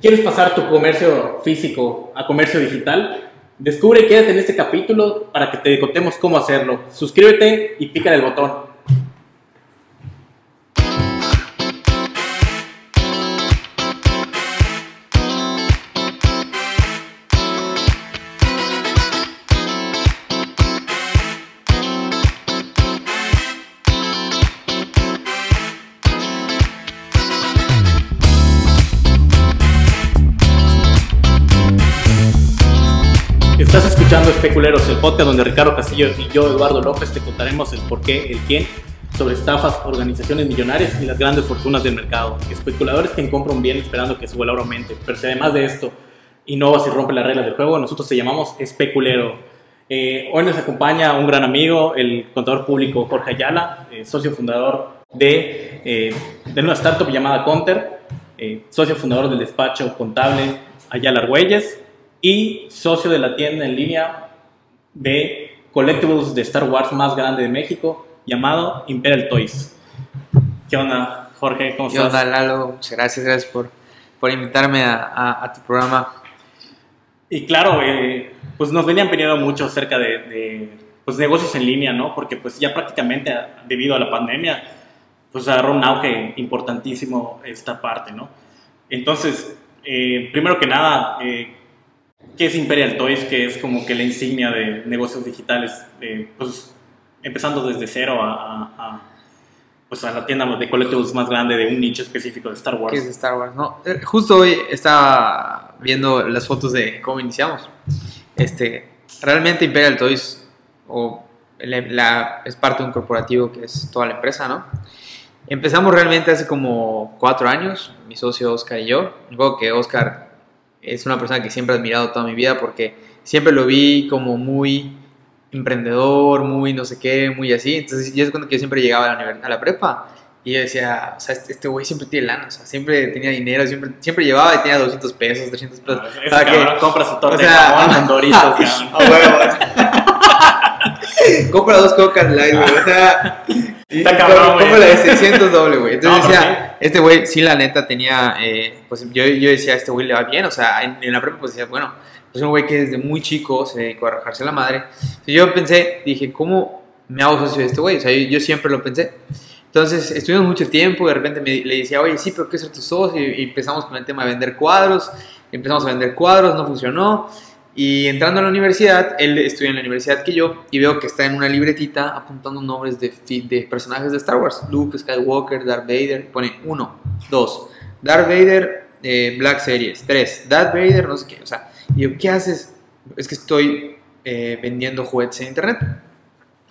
¿Quieres pasar tu comercio físico a comercio digital? Descubre y quédate en este capítulo para que te contemos cómo hacerlo. Suscríbete y pica el botón. Especuleros, el podcast donde Ricardo Castillo y yo, Eduardo López, te contaremos el por qué, el quién, sobre estafas, organizaciones millonarias y las grandes fortunas del mercado. Especuladores que compran bien esperando que su valor aumente. Pero si además de esto innovas y rompe las reglas del juego, nosotros te llamamos Especulero. Eh, hoy nos acompaña un gran amigo, el contador público Jorge Ayala, eh, socio fundador de, eh, de una startup llamada Counter, eh, socio fundador del despacho contable Ayala Argüelles y socio de la tienda en línea de collectibles de Star Wars más grande de México, llamado Imperial Toys. ¿Qué onda, Jorge? ¿Cómo ¿Qué estás? onda, Lalo? Muchas gracias, gracias por, por invitarme a, a- a tu programa. Y claro, eh, pues nos venían pidiendo mucho acerca de, de, pues, negocios en línea, ¿no? Porque pues ya prácticamente debido a la pandemia, pues agarró un auge importantísimo esta parte, ¿no? Entonces, eh, primero que nada, eh, ¿qué es Imperial Toys? Que es como que la insignia de negocios digitales, eh, pues empezando desde cero a, a- a, pues, a la tienda de collectibles más grande de un nicho específico de Star Wars. ¿Qué es Star Wars? No, eh, justo hoy estaba viendo las fotos de cómo iniciamos. Este, realmente Imperial Toys o la, la- es parte de un corporativo que es toda la empresa, ¿no? Empezamos realmente hace como cuatro años, mi socio Oscar y yo. Recuerdo que Oscar es una persona que siempre he admirado toda mi vida porque siempre lo vi como muy emprendedor, muy no sé qué, muy así. Entonces yo es cuando que yo siempre llegaba a la, a la prepa y yo decía, o sea, este este güey siempre tiene lana, o sea, siempre tenía dinero, siempre, siempre llevaba y tenía 200 pesos, 300 pesos. Ah, O ese sea, que- cabrón compra su torta o de sea, jamón doritos. huevo. Compra dos cocas light, güey. O sea, Está cabrón, güey. compra la de 600 doble, güey. Entonces No, decía, este güey, sí, la neta tenía, eh, pues yo, yo decía, este güey le va bien. O sea, en, en la prepa, pues decía, bueno, pues un güey que desde muy chico se dedicó a rajarse la madre. Entonces yo pensé, dije, ¿cómo me hago socio de este güey? O sea, yo, yo siempre lo pensé. Entonces estuvimos mucho tiempo, de repente me, le decía, oye, sí, pero ¿qué es tu socio? Y, y empezamos con el tema de vender cuadros, empezamos a vender cuadros, no funcionó. Y entrando a la universidad, él estudia en la universidad que yo y veo que está en una libretita apuntando nombres de, personajes de Star Wars. Luke Skywalker, Darth Vader, pone 1, 2, Darth Vader, eh, Black Series, 3, Darth Vader, no sé qué. O sea, y yo, ¿qué haces? Es que estoy eh, vendiendo juguetes en internet.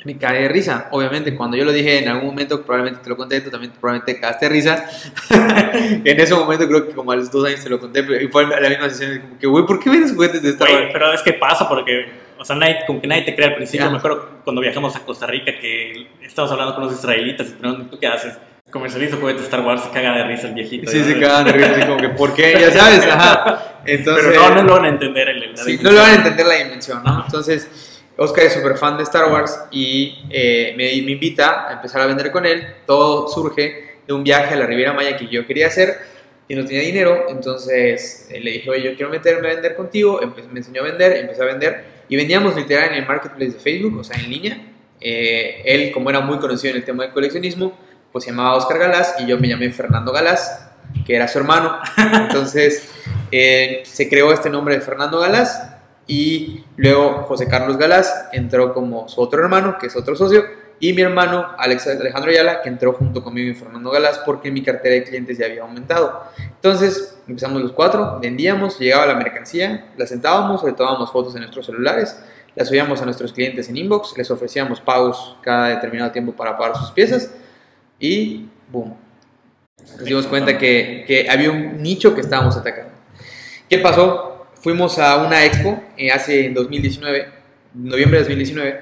Me cagué de risa. Obviamente, cuando yo lo dije en algún momento, probablemente te lo conté, tú también probablemente te cagaste de risa. en ese momento, creo que como a los dos años te lo conté, pero- y fue la misma sesión, como que, güey, ¿por qué vendes juguetes de Star Güey, Wars? pero es que pasa porque, o sea, nadie, como que nadie te cree al principio. Ya. Me acuerdo cuando viajamos a Costa Rica que estábamos hablando con los israelitas y ¿tú qué haces? Comercializo juguetes Star Wars, se caga de risa el viejito. Sí, ¿no? se cagaban de risa, así como que, ¿por qué? Ya sabes, ajá. Entonces, Pero no, no lo van a entender el, el- Sí, no le van a entender la dimensión, ¿no? Entonces, Oscar es súper fan de Star Wars y eh, me, invita a empezar a vender con él. Todo surge de un viaje a la Riviera Maya que yo quería hacer y no tenía dinero. Entonces eh, le dije, oye, yo quiero meterme a vender contigo. Empe- me enseñó a vender, empecé a vender y vendíamos literal en el marketplace de Facebook, o sea, en línea. Eh, él, como era muy conocido en el tema del coleccionismo, pues se llamaba Oscar Galás y yo me llamé Fernando Galás, que era su hermano. Entonces se creó este nombre de Fernando Galás y luego José Carlos Galás entró como su otro hermano, que es otro socio, y mi hermano Alex Alejandro Ayala, que entró junto conmigo y Fernando Galás porque mi cartera de clientes ya había aumentado. Entonces empezamos los cuatro, vendíamos, llegaba la mercancía, la sentábamos, le tomábamos fotos en nuestros celulares, las subíamos a nuestros clientes en inbox, les ofrecíamos pagos cada determinado tiempo para pagar sus piezas y boom. Nos dimos cuenta que, que había un nicho que estábamos atacando. ¿Qué pasó? Fuimos a una expo eh, hace en 2019, noviembre de 2019,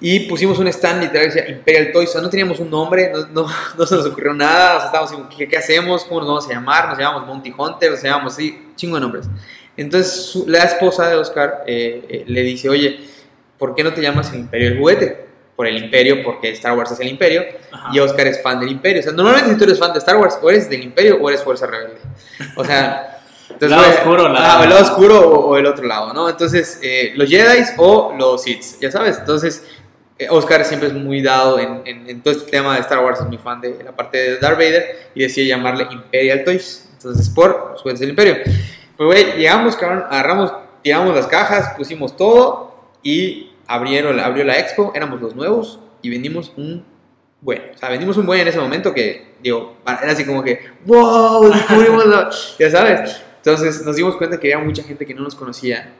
y pusimos un stand literal que decía Imperial Toys. O sea, no teníamos un nombre, no, no, no se nos ocurrió nada. O sea, estábamos como, ¿qué, qué hacemos? ¿Cómo nos vamos a llamar? Nos llamamos Monty Hunter, nos llamamos así, chingo de nombres. Entonces, su- la esposa de Oscar eh, eh, le dice, oye, ¿por qué no te llamas el Imperio del Juguete? Por el Imperio, porque Star Wars es el Imperio. Ajá. Y Oscar es fan del Imperio. O sea, normalmente si tú eres fan de Star Wars, o eres del Imperio o eres Fuerza Rebelde. O sea, Entonces, Lado güey, oscuro, la- ah, el lado oscuro o, o el otro lado, ¿no? Entonces, eh, los Jedi o los Sith, ya sabes. Entonces, eh, Oscar siempre es muy dado en, en- en todo este tema de Star Wars, es muy fan de la parte de Darth Vader y decide llamarle Imperial Toys. Entonces, por los juguetes del Imperio. Pues, güey, llegamos, cabrón, agarramos, tiramos las cajas, pusimos todo y abrieron, abrió la expo, éramos los nuevos y vendimos un buen. O sea, vendimos un buen en ese momento que, digo, era así como que, wow, descubrimos, la-", ya sabes. Entonces nos dimos cuenta que había mucha gente que no nos conocía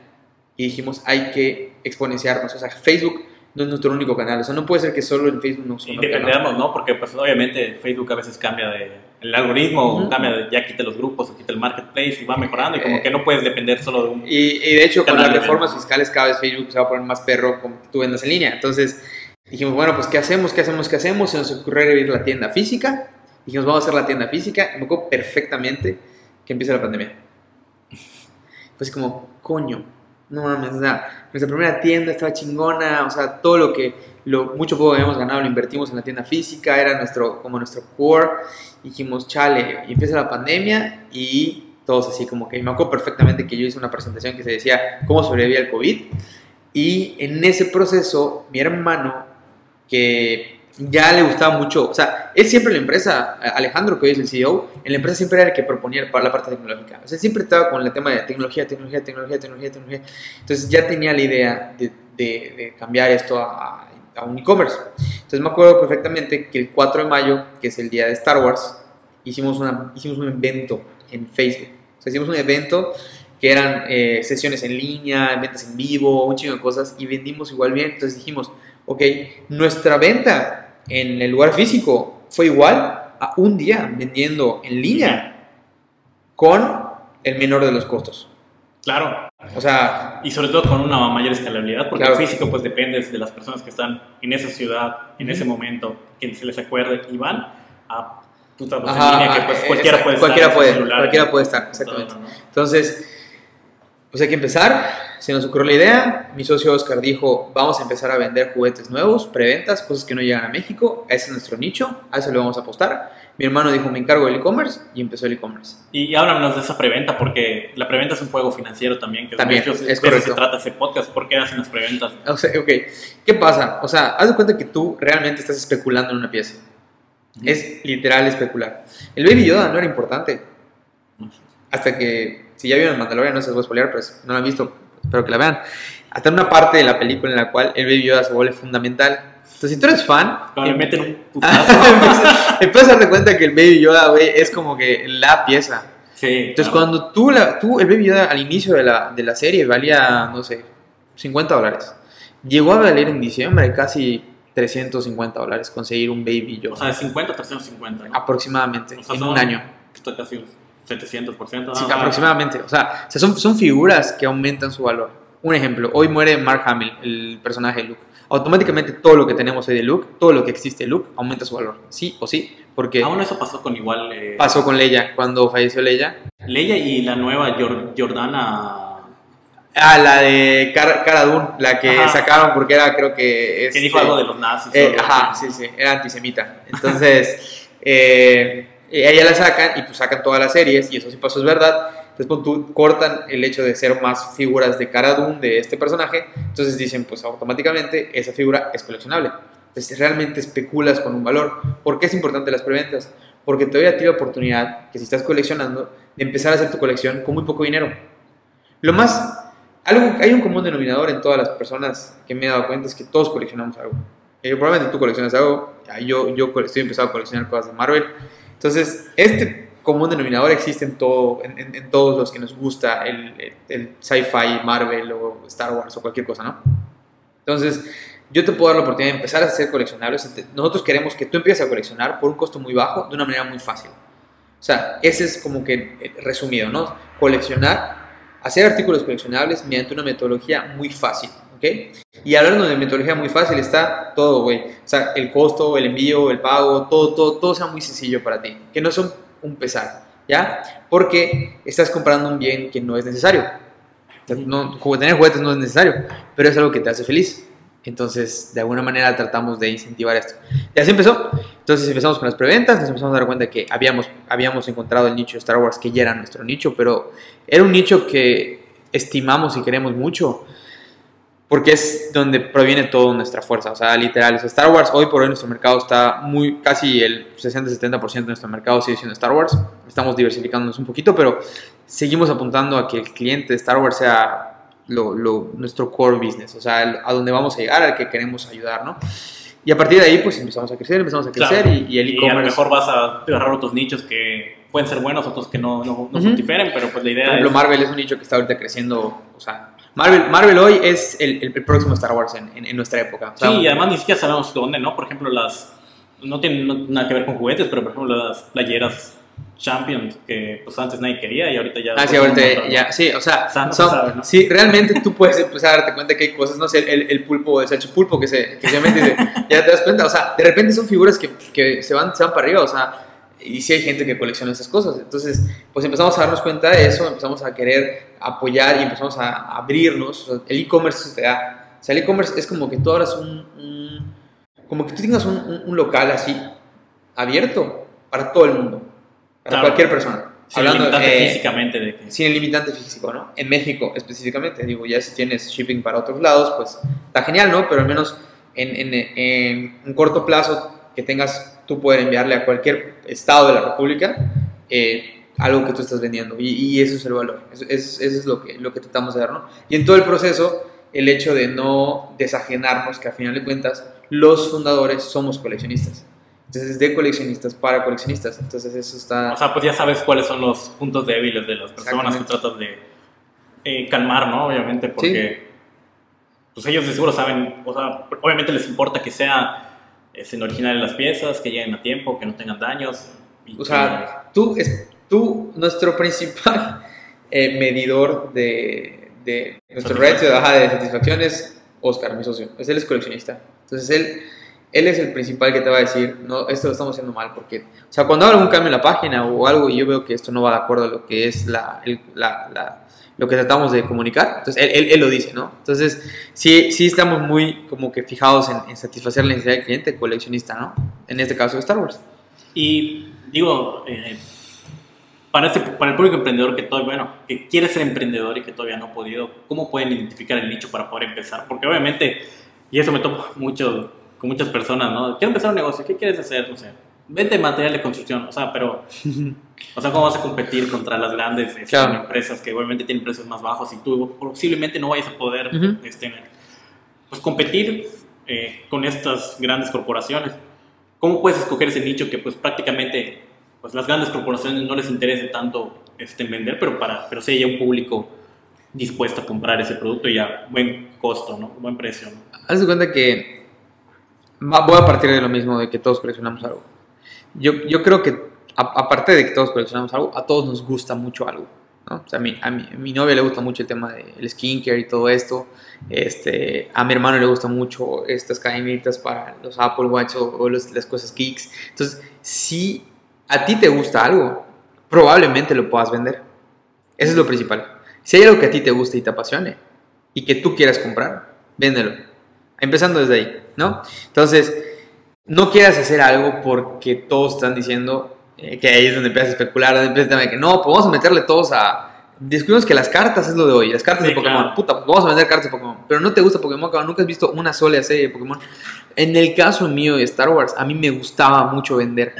y dijimos, hay que exponenciarnos. O sea, Facebook no es nuestro único canal. O sea, no puede ser que solo en Facebook nos conozcan. ¿no? Porque pues obviamente Facebook a veces cambia de... El algoritmo Ujú. cambia de ya quita los grupos quita el marketplace y va mejorando y como Eh, que no puedes depender solo de un... Y, y de hecho, con las reformas fiscales, cada vez Facebook se va a poner más perro como tú vendas en línea. Entonces dijimos, bueno, pues ¿qué hachemos? ¿Qué hacemos? ¿Qué hacemos? Se nos ocurrió abrir la tienda física. Dijimos, vamos a hacer la tienda física. Y me acuerdo perfectamente que empieza la pandemia. Fue así como, coño, no mames, o sea, nuestra primera tienda estaba chingona, o sea, todo lo que, lo mucho poco habíamos ganado lo invertimos en la tienda física, era nuestro, como nuestro core. Dijimos, chale, y empieza la pandemia y todos así como que, me acuerdo perfectamente que yo hice una presentación que se decía cómo sobrevivía el COVID. Y en ese proceso, mi hermano, que ya le gustaba mucho, o sea, él siempre en la empresa, Alejandro, que hoy es el CEO, en la empresa siempre era el que proponía la parte tecnológica. O sea, siempre estaba con el tema de tecnología, tecnología, tecnología, tecnología, tecnología. Entonces ya tenía la idea de, de- de cambiar esto a, a un e-commerce. Entonces me acuerdo perfectamente que el 4 de mayo, que es el día de Star Wars, hicimos, una, hicimos un evento en Facebook. O sea, hicimos un evento que eran eh, sesiones en línea, ventas en vivo, un chingo de cosas, y vendimos igual bien. Entonces dijimos, ok, nuestra venta en el lugar físico fue igual a un día vendiendo en línea con el menor de los costos. Claro, O sea, y sobre todo con una mayor escalabilidad, porque Claro. el físico pues depende de las personas que están en esa ciudad, en ese momento, que se les acuerde y van a puta pues, ajá, en línea, que pues cualquiera puede cualquiera estar puede, celular, cualquiera puede estar, en exactamente. Entonces, pues hay que empezar. Se nos ocurrió la idea. Mi socio Oscar dijo: Vamos a empezar a vender juguetes nuevos, preventas, cosas que no llegan a México. Ese es nuestro nicho, a eso le vamos a apostar. Mi hermano dijo: Me encargo del e-commerce y empezó el e-commerce. Y, háblanos de esa preventa, porque la preventa es un juego financiero también, que También, de hecho, es de eso se trata ese podcast, ¿por qué hacen las preventas? O sea, ok, ¿qué pasa? O sea, haz de cuenta que tú realmente estás especulando en una pieza. Es literal especular. El Baby Yoda no era importante. Hasta que, si ya vieron el Mandalorian, no se los voy a spoilear, pues no lo han visto, espero que la vean. Hasta en una parte de la película en la cual el Baby Yoda se vuelve fundamental. Entonces, si tú eres fan, Cuando le meten un putazo. empiezas a darte cuenta que el Baby Yoda, güey, es como que la pieza. sí, Entonces, claro. cuando tú, la, tú, el Baby Yoda al inicio de la, de la serie valía, no sé, 50 dólares. Llegó a valer en diciembre casi 350 dólares conseguir un Baby Yoda. O sea, de 50 a 350, ¿no? aproximadamente, O sea, en un año. Esto casi 700%. Sí, aproximadamente. O sea, son, son figuras que aumentan su valor. Un ejemplo, hoy muere Mark Hamill, el personaje de Luke. Automáticamente todo lo que tenemos hoy de Luke, todo lo que existe de Luke, aumenta su valor. Sí o sí, porque Aún eso pasó con igual. eh, pasó con Leia cuando falleció Leia. Leia y la nueva Jor- Jordana. Ah, la de Cara, Cara Dune, la que Ajá. sacaron porque era, creo que... Que dijo algo de los nazis. Eh, ajá, sí, sí, era antisemita. Entonces, eh, ella la sacan y pues sacan todas las series, y eso sí pasó, es verdad. Pon tú, cortan el hecho de ser más figuras de Cara Dune de este personaje, entonces dicen, pues automáticamente esa figura es coleccionable. Entonces, realmente especulas con un valor. ¿Por qué es importante las preventas? Porque te doy a ti la oportunidad, que si estás coleccionando, de empezar a hacer tu colección con muy poco dinero. Lo más algo, hay un común denominador en todas las personas que me he dado cuenta es que todos coleccionamos algo. Eh, probablemente tú coleccionas algo, yo, yo estoy empezando a coleccionar cosas de Marvel. Entonces, este común denominador existe en, todo, en, en- en todos los que nos gusta el, el- el sci-fi, Marvel o Star Wars o cualquier cosa, ¿no? Entonces, yo te puedo dar la oportunidad de empezar a hacer coleccionables. Nosotros queremos que tú empieces a coleccionar por un costo muy bajo, de una manera muy fácil. O sea, ese es como que eh, resumido, ¿no? Coleccionar hacer artículos coleccionables mediante una metodología muy fácil, Y hablando de metodología muy fácil está todo, güey. O sea, el costo, el envío, el pago, todo, todo, todo sea muy sencillo para ti. Que no son un pesar, ¿ya? Porque estás comprando un bien que no es necesario. No, ju- tener juguetes no es necesario, pero es algo que te hace feliz. Entonces, de alguna manera tratamos de incentivar esto. Y así empezó. Entonces empezamos con las preventas, nos empezamos a dar cuenta de que habíamos, habíamos encontrado el nicho de Star Wars que ya era nuestro nicho, pero era un nicho que estimamos y queremos mucho porque es donde proviene toda nuestra fuerza, o sea, literal, Star Wars hoy por hoy nuestro mercado está muy, casi el 60-70% de nuestro mercado sigue siendo Star Wars, estamos diversificándonos un poquito, pero seguimos apuntando a que el cliente de Star Wars sea lo, lo, nuestro core business, o sea, a donde vamos a llegar, al que queremos ayudar, ¿no? Y a partir de ahí, pues empezamos a crecer, empezamos a crecer y, y, el e-commerce... Y a lo mejor vas a agarrar otros nichos que pueden ser buenos, otros que no, no, no uh -huh. pero pues la idea Por ejemplo, es... Marvel es un nicho que está ahorita creciendo, o sea, Marvel, Marvel hoy es el, el, próximo Star Wars en, en, en nuestra época. O sea, sí, y además ni siquiera sabemos dónde, ¿no? Por ejemplo, las... No tienen nada que ver con juguetes, pero por ejemplo las playeras Champions que pues antes nadie quería y ahorita ya... Ah, sí, ahorita ya, sí, o sea, o sea no son, sabe, ¿no? sí, realmente tú puedes empezar a darte cuenta que hay cosas, no sé, el, el pulpo, el salchipulpo que se, que se mete se, ya te das cuenta, o sea, de repente son figuras que, que se, van, se van para arriba, o sea, y sí hay gente que colecciona esas cosas, entonces, pues empezamos a darnos cuenta de eso, empezamos a querer apoyar y empezamos a abrirnos, o sea, el e-commerce te da, o sea, el e-commerce es como que tú abras un, un como que tú tengas un, un, un local así, abierto para todo el mundo para claro. cualquier persona. Sin Hablando, limitante eh, físicamente. De que... Sin el limitante físico, ¿no? En México específicamente, digo, ya si tienes shipping para otros lados, pues está genial, ¿no? Pero al menos en, en, en un corto plazo que tengas, tú poder enviarle a cualquier estado de la República eh, algo que tú estás vendiendo. Y, y, eso es el valor. Eso, eso, eso es lo que, lo que tratamos de dar, ¿no? Y en todo el proceso, el hecho de no desajenarnos, que al final de cuentas, los fundadores somos coleccionistas. Entonces, de coleccionistas para coleccionistas. Entonces, eso está. O sea, pues ya sabes cuáles son los puntos débiles de las personas que tratas de eh, calmar, ¿no? Obviamente, porque. Sí. Pues ellos de seguro saben. O sea, obviamente les importa que sea en original las piezas, que lleguen a tiempo, que no tengan daños. o sea, que... tú, es, tú, nuestro principal eh, medidor de, de nuestro ratio de, de satisfacción es Oscar, mi socio. Es él es coleccionista. Entonces, él él es el principal que te va a decir, no, esto lo estamos haciendo mal, porque, o sea, cuando hago algún cambio en la página o algo y yo veo que esto no va de acuerdo a lo que es la, el, la, la lo que tratamos de comunicar, entonces él, él, él, lo dice, ¿no? Entonces, sí, sí estamos muy como que fijados en, en, satisfacer la necesidad del cliente coleccionista, ¿no? En este caso, Star Wars. Y digo, eh, para, este, para el público emprendedor que todavía, bueno, que quiere ser emprendedor y que todavía no ha podido, ¿cómo pueden identificar el nicho para poder empezar? Porque obviamente, y eso me topa mucho con muchas personas, ¿no? Quiero empezar un negocio, ¿qué quieres hacer? No sé, vende material de construcción, o sea, pero, o sea, ¿cómo vas a competir contra las grandes este, claro. empresas que obviamente tienen precios más bajos y tú posiblemente no vayas a poder, uh -huh. este, pues, competir eh, con estas grandes corporaciones? ¿Cómo puedes escoger ese nicho que, pues, prácticamente, pues, las grandes corporaciones no les interese tanto este, en vender, pero, para, pero sí haya un público dispuesto a comprar ese producto y a buen costo, ¿no? Buen precio, ¿no? Haz de cuenta que voy a partir de lo mismo, de que todos coleccionamos algo. Yo, yo creo que, aparte de que todos coleccionamos algo, a todos nos gusta mucho algo. ¿no? O sea, a, mi, a, mi, a mi novia le gusta mucho el tema del skincare y todo esto. Este, a mi hermano le gusta mucho estas cadenitas para los Apple Watch o, o las cosas Kicks. Entonces, si a ti te gusta algo, probablemente lo puedas vender. Eso es lo principal. Si hay algo que a ti te guste y te apasione y que tú quieras comprar, véndelo. Empezando desde ahí. ¿no? Entonces, no quieras hacer algo porque todos están diciendo eh, que ahí es donde empiezas a especular, donde empiezas a que no, pues vamos a meterle todos a... Descubrimos que las cartas es lo de hoy, las cartas sí, de Pokémon. Claro. Puta, vamos a vender cartas de Pokémon. Pero no te gusta Pokémon, cabrón, nunca has visto una sola serie de Pokémon. En el caso mío de Star Wars, a mí me gustaba mucho vender.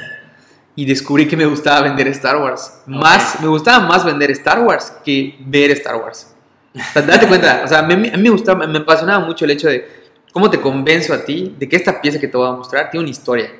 Y descubrí que me gustaba vender Star Wars. Okay. Más, me gustaba más vender Star Wars que ver Star Wars. O sea, date cuenta, o sea, me, a mí me gustaba, me apasionaba mucho el hecho de ¿Cómo te convenzo a ti de que esta pieza que te voy a mostrar tiene una historia?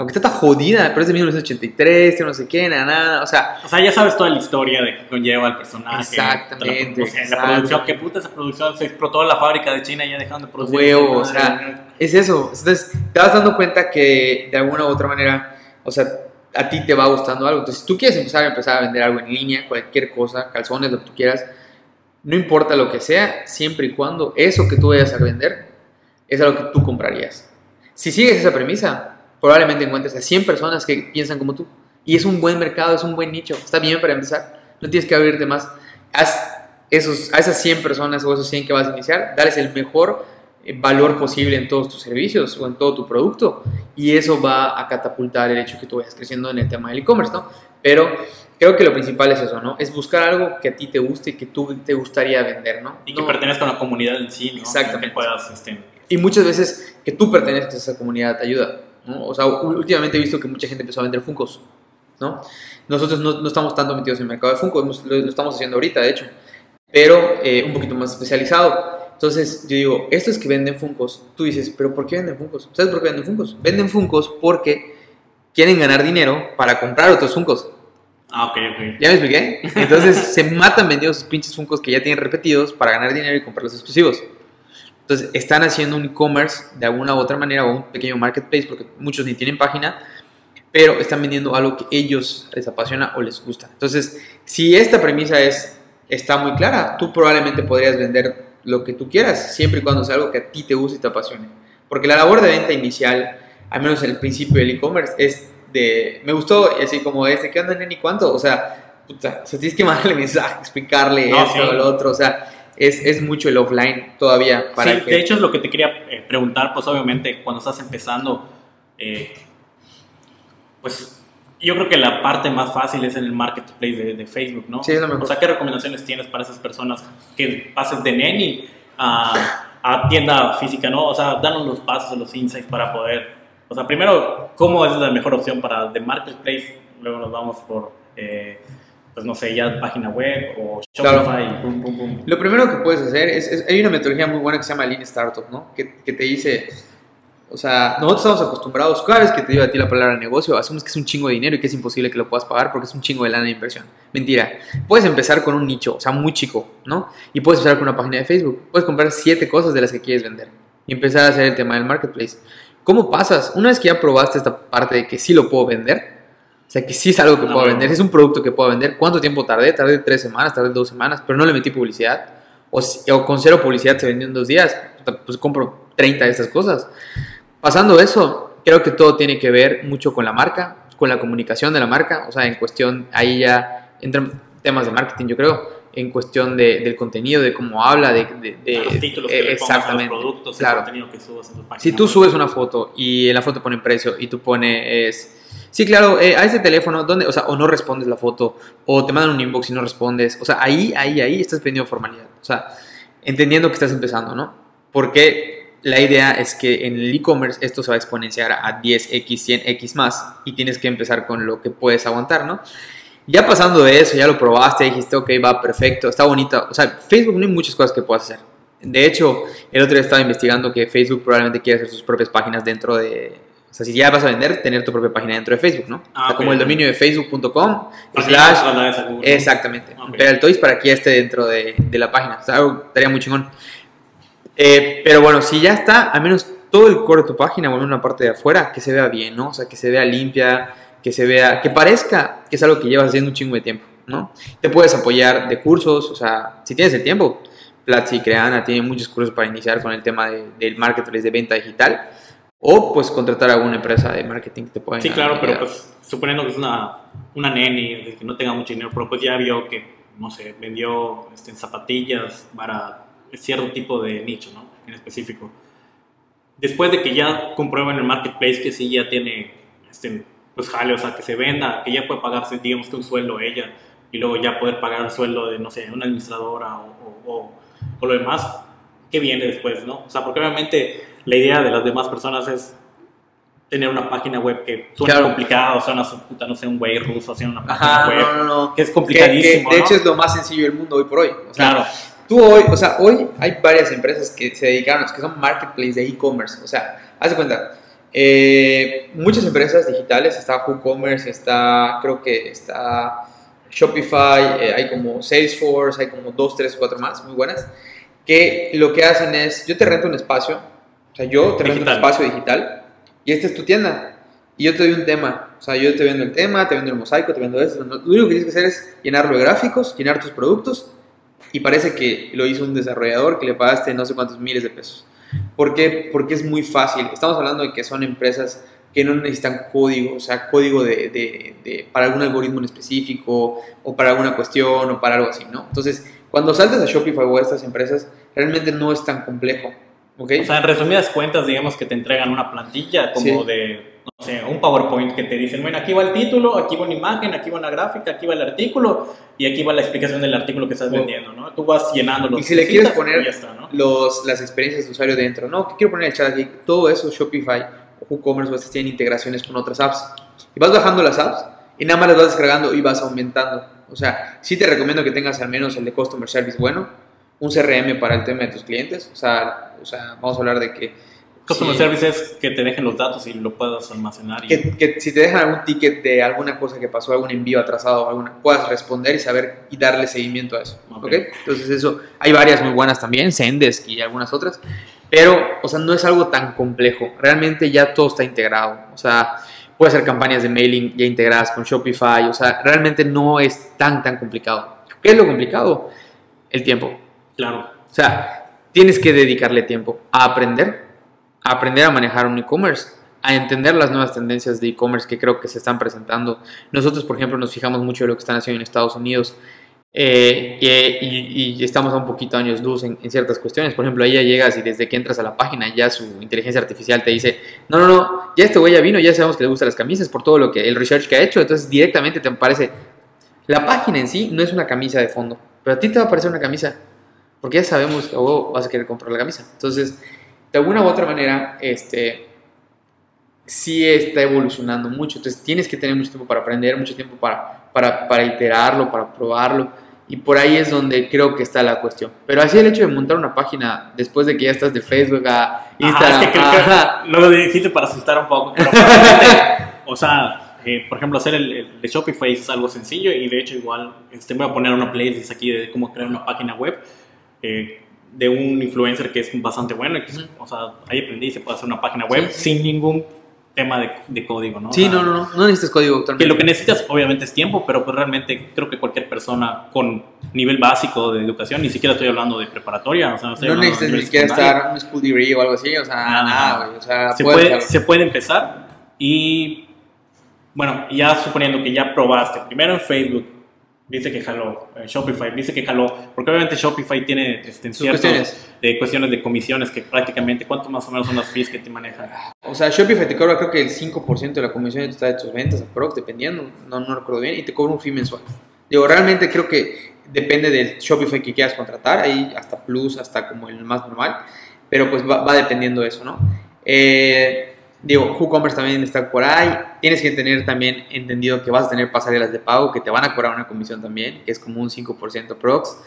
Aunque está jodida, pero es de 1983, tiene no sé qué, nada, nada, o sea... O sea, ya sabes toda la historia de que conlleva el personaje. Exactamente. La, o sea, exactamente. la producción, que puta esa producción, se explotó la fábrica de China y ya dejaron de producir. Huevo, o sea, es eso. Entonces, te vas dando cuenta que de alguna u otra manera, o sea, a ti te va gustando algo. Entonces, si tú quieres empezar a empezar a vender algo en línea, cualquier cosa, calzones, lo que tú quieras, no importa lo que sea, siempre y cuando eso que tú vayas a vender es algo que tú comprarías. Si sigues esa premisa, probablemente encuentres a 100 personas que piensan como tú. Y es un buen mercado, es un buen nicho. Está bien para empezar. No tienes que abrirte más. Haz esos, a esas 100 personas o esos 100 que vas a iniciar, dales el mejor eh, valor posible en todos tus servicios o en todo tu producto y eso va a catapultar el hecho que tú vayas creciendo en el tema del e-commerce, ¿no? Pero creo que lo principal es eso, ¿no? Es buscar algo que a ti te guste y que tú te gustaría vender, ¿no? Y que No- pertenezca a una comunidad en sí, ¿no? Exactamente. Que puedas, este, Y muchas veces que tú perteneces a esa comunidad te ayuda, ¿no? O sea, últimamente he visto que mucha gente empezó a vender Funkos, ¿no? Nosotros no, no estamos tanto metidos en el mercado de Funko, lo, lo estamos haciendo ahorita, de hecho, pero eh, un poquito más especializado. Entonces, yo digo, estos que venden Funkos, tú dices, ¿pero por qué venden Funkos? ¿Sabes por qué venden Funkos? Venden Funkos porque quieren ganar dinero para comprar otros Funkos. Ah, ok, ok. ¿Ya me expliqué? Entonces se matan vendiendo sus pinches Funkos que ya tienen repetidos para ganar dinero y comprar los exclusivos. Entonces están haciendo un e-commerce de alguna u otra manera o un pequeño marketplace porque muchos ni tienen página, pero están vendiendo algo que ellos les apasiona o les gusta. Entonces, si esta premisa es, está muy clara, tú probablemente podrías vender lo que tú quieras, siempre y cuando sea algo que a ti te guste y te apasione. Porque la labor de venta inicial, al menos en el principio del e-commerce, es de, me gustó, así como este, ¿qué onda, neni? ¿Cuánto? O sea, puta, o sea, tienes que mandarle mensaje, explicarle No, esto, sí. lo otro, o sea, es, es mucho el offline todavía para Sí, que... de hecho es lo que te quería eh, preguntar, pues obviamente cuando estás empezando, eh, pues yo creo que la parte más fácil es en el marketplace de, de Facebook, ¿no? Sí, es lo mejor. O sea, ¿qué recomendaciones tienes para esas personas que pases de Neni a, a tienda física, ¿no? O sea, danos los pasos, los insights para poder, o sea, primero, ¿cómo es la mejor opción para de marketplace? Luego nos vamos por, eh, pues no sé, ya página web o Claro. Shopify, pum, pum, pum. Lo primero que puedes hacer es, es- hay una metodología muy buena que se llama Lean Startup, ¿no? Que, que te dice, o sea, nosotros estamos acostumbrados, cada vez que te digo a ti la palabra negocio, asumes que es un chingo de dinero y que es imposible que lo puedas pagar porque es un chingo de lana de inversión. Mentira. Puedes empezar con un nicho, o sea, muy chico, ¿no? Y puedes empezar con una página de Facebook. Puedes comprar siete cosas de las que quieres vender y empezar a hacer el tema del marketplace. ¿Cómo pasas? Una vez que ya probaste esta parte de que sí lo puedo vender, o sea, que sí es algo que puedo vender, es un producto que puedo vender. ¿Cuánto tiempo tardé? Tardé tres semanas, tardé dos semanas, pero no le metí publicidad. O, o con cero publicidad se vendió en dos días, pues compro 30 de estas cosas. Pasando eso, creo que todo tiene que ver mucho con la marca, con la comunicación de la marca. O sea, en cuestión, ahí ya entran temas de marketing, yo creo, en cuestión de- del contenido, de cómo habla, de... de- de- los títulos eh, que le pongas a los exactamente, productos, claro. el contenido que subas en tu página. Si tú subes una foto y en la foto pone precio y tú pones, sí, claro, eh, a ese teléfono, ¿dónde? O sea, o no respondes la foto, o te mandan un inbox y no respondes. O sea, ahí, ahí, ahí estás pidiendo formalidad. O sea, entendiendo que estás empezando, ¿no? Porque la idea es que en el e-commerce esto se va a exponenciar a 10x, 100x más y tienes que empezar con lo que puedes aguantar, ¿no? Ya pasando de eso, ya lo probaste, dijiste, ok, va perfecto, está bonito. O sea, Facebook no hay muchas cosas que puedas hacer. De hecho, el otro día estaba investigando que Facebook probablemente quiere hacer sus propias páginas dentro de... O sea, si ya vas a vender, tener tu propia página dentro de Facebook, ¿no? Ah, o sea, como el dominio de facebook.com slash... Exactamente. Pero el Toys para que ya esté dentro de, de la página. O sea, algo estaría muy chingón. Eh, pero bueno, si ya está, al menos todo el core de tu página, bueno, una parte de afuera, que se vea bien, ¿no? O sea, que se vea limpia, que se vea, que parezca que es algo que llevas haciendo un chingo de tiempo, ¿no? Te puedes apoyar de cursos, o sea, si tienes el tiempo, Platzi y Creana tienen muchos cursos para iniciar con el tema de- del marketplace de venta digital. O pues contratar a alguna empresa de marketing que te pueda Sí, claro, pero pues suponiendo que es una, una neni, de que no tenga mucho dinero, pero pues ya vio que, no sé, vendió este, zapatillas para cierto tipo de nicho, ¿no? En específico. Después de que ya comprueba en el marketplace que sí ya tiene, este, pues jale, o sea, que se venda, que ya puede pagarse, digamos que un sueldo ella, y luego ya poder pagar el sueldo de, no sé, una administradora o, o, o- o lo demás, ¿qué viene después, no? O sea, porque obviamente la idea de las demás personas es tener una página web que suena Claro. complicada, o sea, una puta, no sé, un güey ruso haciendo una página Ajá, web, no, no, no. que es Que- complicadísimo, que de ¿no? hecho es lo más sencillo del mundo hoy por hoy. O sea, Claro, Tú hoy, o sea, hoy hay varias empresas que se dedicaron, que son marketplace de e-commerce. O sea, haz de cuenta, eh, muchas empresas digitales, está WooCommerce, está, creo que está Shopify, eh, hay como Salesforce, hay como dos, tres, cuatro más, muy buenas, que lo que hacen es, yo te rento un espacio, o sea, yo te rento un espacio digital y esta es tu tienda. Y yo te doy un tema, o sea, yo te vendo el tema, te vendo el mosaico, te vendo eso. Lo único que tienes que hacer es llenarlo de gráficos, llenar tus productos y parece que lo hizo un desarrollador que le pagaste no sé cuántos miles de pesos. ¿Por qué? Porque es muy fácil. Estamos hablando de que son empresas que no necesitan código, o sea, código de, de- de- para algún algoritmo en específico o para alguna cuestión o para algo así, ¿no? Entonces, cuando saltas a Shopify o a estas empresas, realmente no es tan complejo. ¿Ok? O sea, en resumidas cuentas, digamos que te entregan una plantilla como Sí. de, no sé, un PowerPoint que te dicen, bueno, aquí va el título, aquí va una imagen, aquí va una gráfica, aquí va el artículo y aquí va la explicación del artículo que estás vendiendo, ¿no? Tú vas llenando los Y si le quieres poner- está, ¿no? los, las experiencias de usuario dentro, ¿no? ¿Qué quiero poner en el chat aquí? Todo eso, Shopify o WooCommerce, pues, tienen integraciones con otras apps. Y vas bajando las apps y nada más las vas descargando y vas aumentando. O sea, sí te recomiendo que tengas al menos el de Customer Service bueno, un CRM para el tema de tus clientes. O sea, o sea vamos a hablar de que... Customer si- Service es que te dejen los datos y lo puedas almacenar. Y, Que, que si te dejan algún ticket de alguna cosa que pasó, algún envío atrasado, alguna, puedas responder y saber y darle seguimiento a eso. Ok. ¿ok? Entonces eso, hay varias muy buenas también, Zendesk y algunas otras, pero, o sea, no es algo tan complejo. Realmente ya todo está integrado. O sea, puede hacer campañas de mailing ya integradas con Shopify. O sea, realmente no es tan, tan complicado. ¿Qué es lo complicado? El tiempo. claro. O sea, tienes que dedicarle tiempo a aprender, a aprender a manejar un e-commerce, a entender las nuevas tendencias de e-commerce que creo que se están presentando. Nosotros, por ejemplo, nos fijamos mucho en lo que están haciendo en Estados Unidos eh, y, estamos a un poquito años luz en, en ciertas cuestiones. Por ejemplo, ahí ya llegas y desde que entras a la página ya su inteligencia artificial te dice, no, no, no, ya este güey ya vino, ya sabemos que le gustan las camisas por todo lo que el research que ha hecho, entonces directamente te aparece, la página en sí no es una camisa de fondo, pero a ti te va a aparecer una camisa porque ya sabemos que oh, vas a querer comprar la camisa. Entonces, de alguna u otra manera, este, sí está evolucionando mucho. Entonces, tienes que tener mucho tiempo para aprender, mucho tiempo para, para, para iterarlo, para probarlo. Y por ahí es donde creo que está la cuestión. Pero así el hecho de montar una página después de que ya estás de Facebook a Instagram, Ajá, es que creo que ajá, lo dijiste para asustar un poco. Pero o sea, eh, por ejemplo, hacer el, el de Shopify es algo sencillo y de hecho igual este, voy a poner una playlist aquí de cómo crear una página web eh, de un influencer que es bastante bueno. que, Ujú. O sea, ahí aprendí y se puede hacer una página web Sí, sin ningún tema de, de código, ¿no? O Sí, sea, no, no, no, no necesitas código actualmente. Que lo que necesitas obviamente es tiempo, pero pues realmente creo que cualquier persona con nivel básico de educación, ni siquiera estoy hablando de preparatoria, o sea, no de necesitas ni siquiera estar en un school degree o algo así, o sea, Nada. nada, güey. O sea, se puede, se puede empezar y bueno, ya suponiendo que ya probaste, primero en Facebook, dice que jaló, en Shopify, dice que jaló, porque obviamente Shopify tiene este, en ciertos- cuestiones. de cuestiones de comisiones que prácticamente, ¿cuánto más o menos son las fees que te manejan? O sea, Shopify te cobra creo que el 5% de la comisión total de tus ventas, aprox, dependiendo, no, no recuerdo bien, y te cobra un fee mensual. Digo, realmente creo que depende del Shopify que quieras contratar, ahí hasta Plus, hasta como el más normal, pero pues va, va dependiendo de eso, ¿no? Eh, digo, WooCommerce también está por ahí, tienes que tener también entendido que vas a tener pasarelas de pago que te van a cobrar una comisión también, que es como un 5% aprox.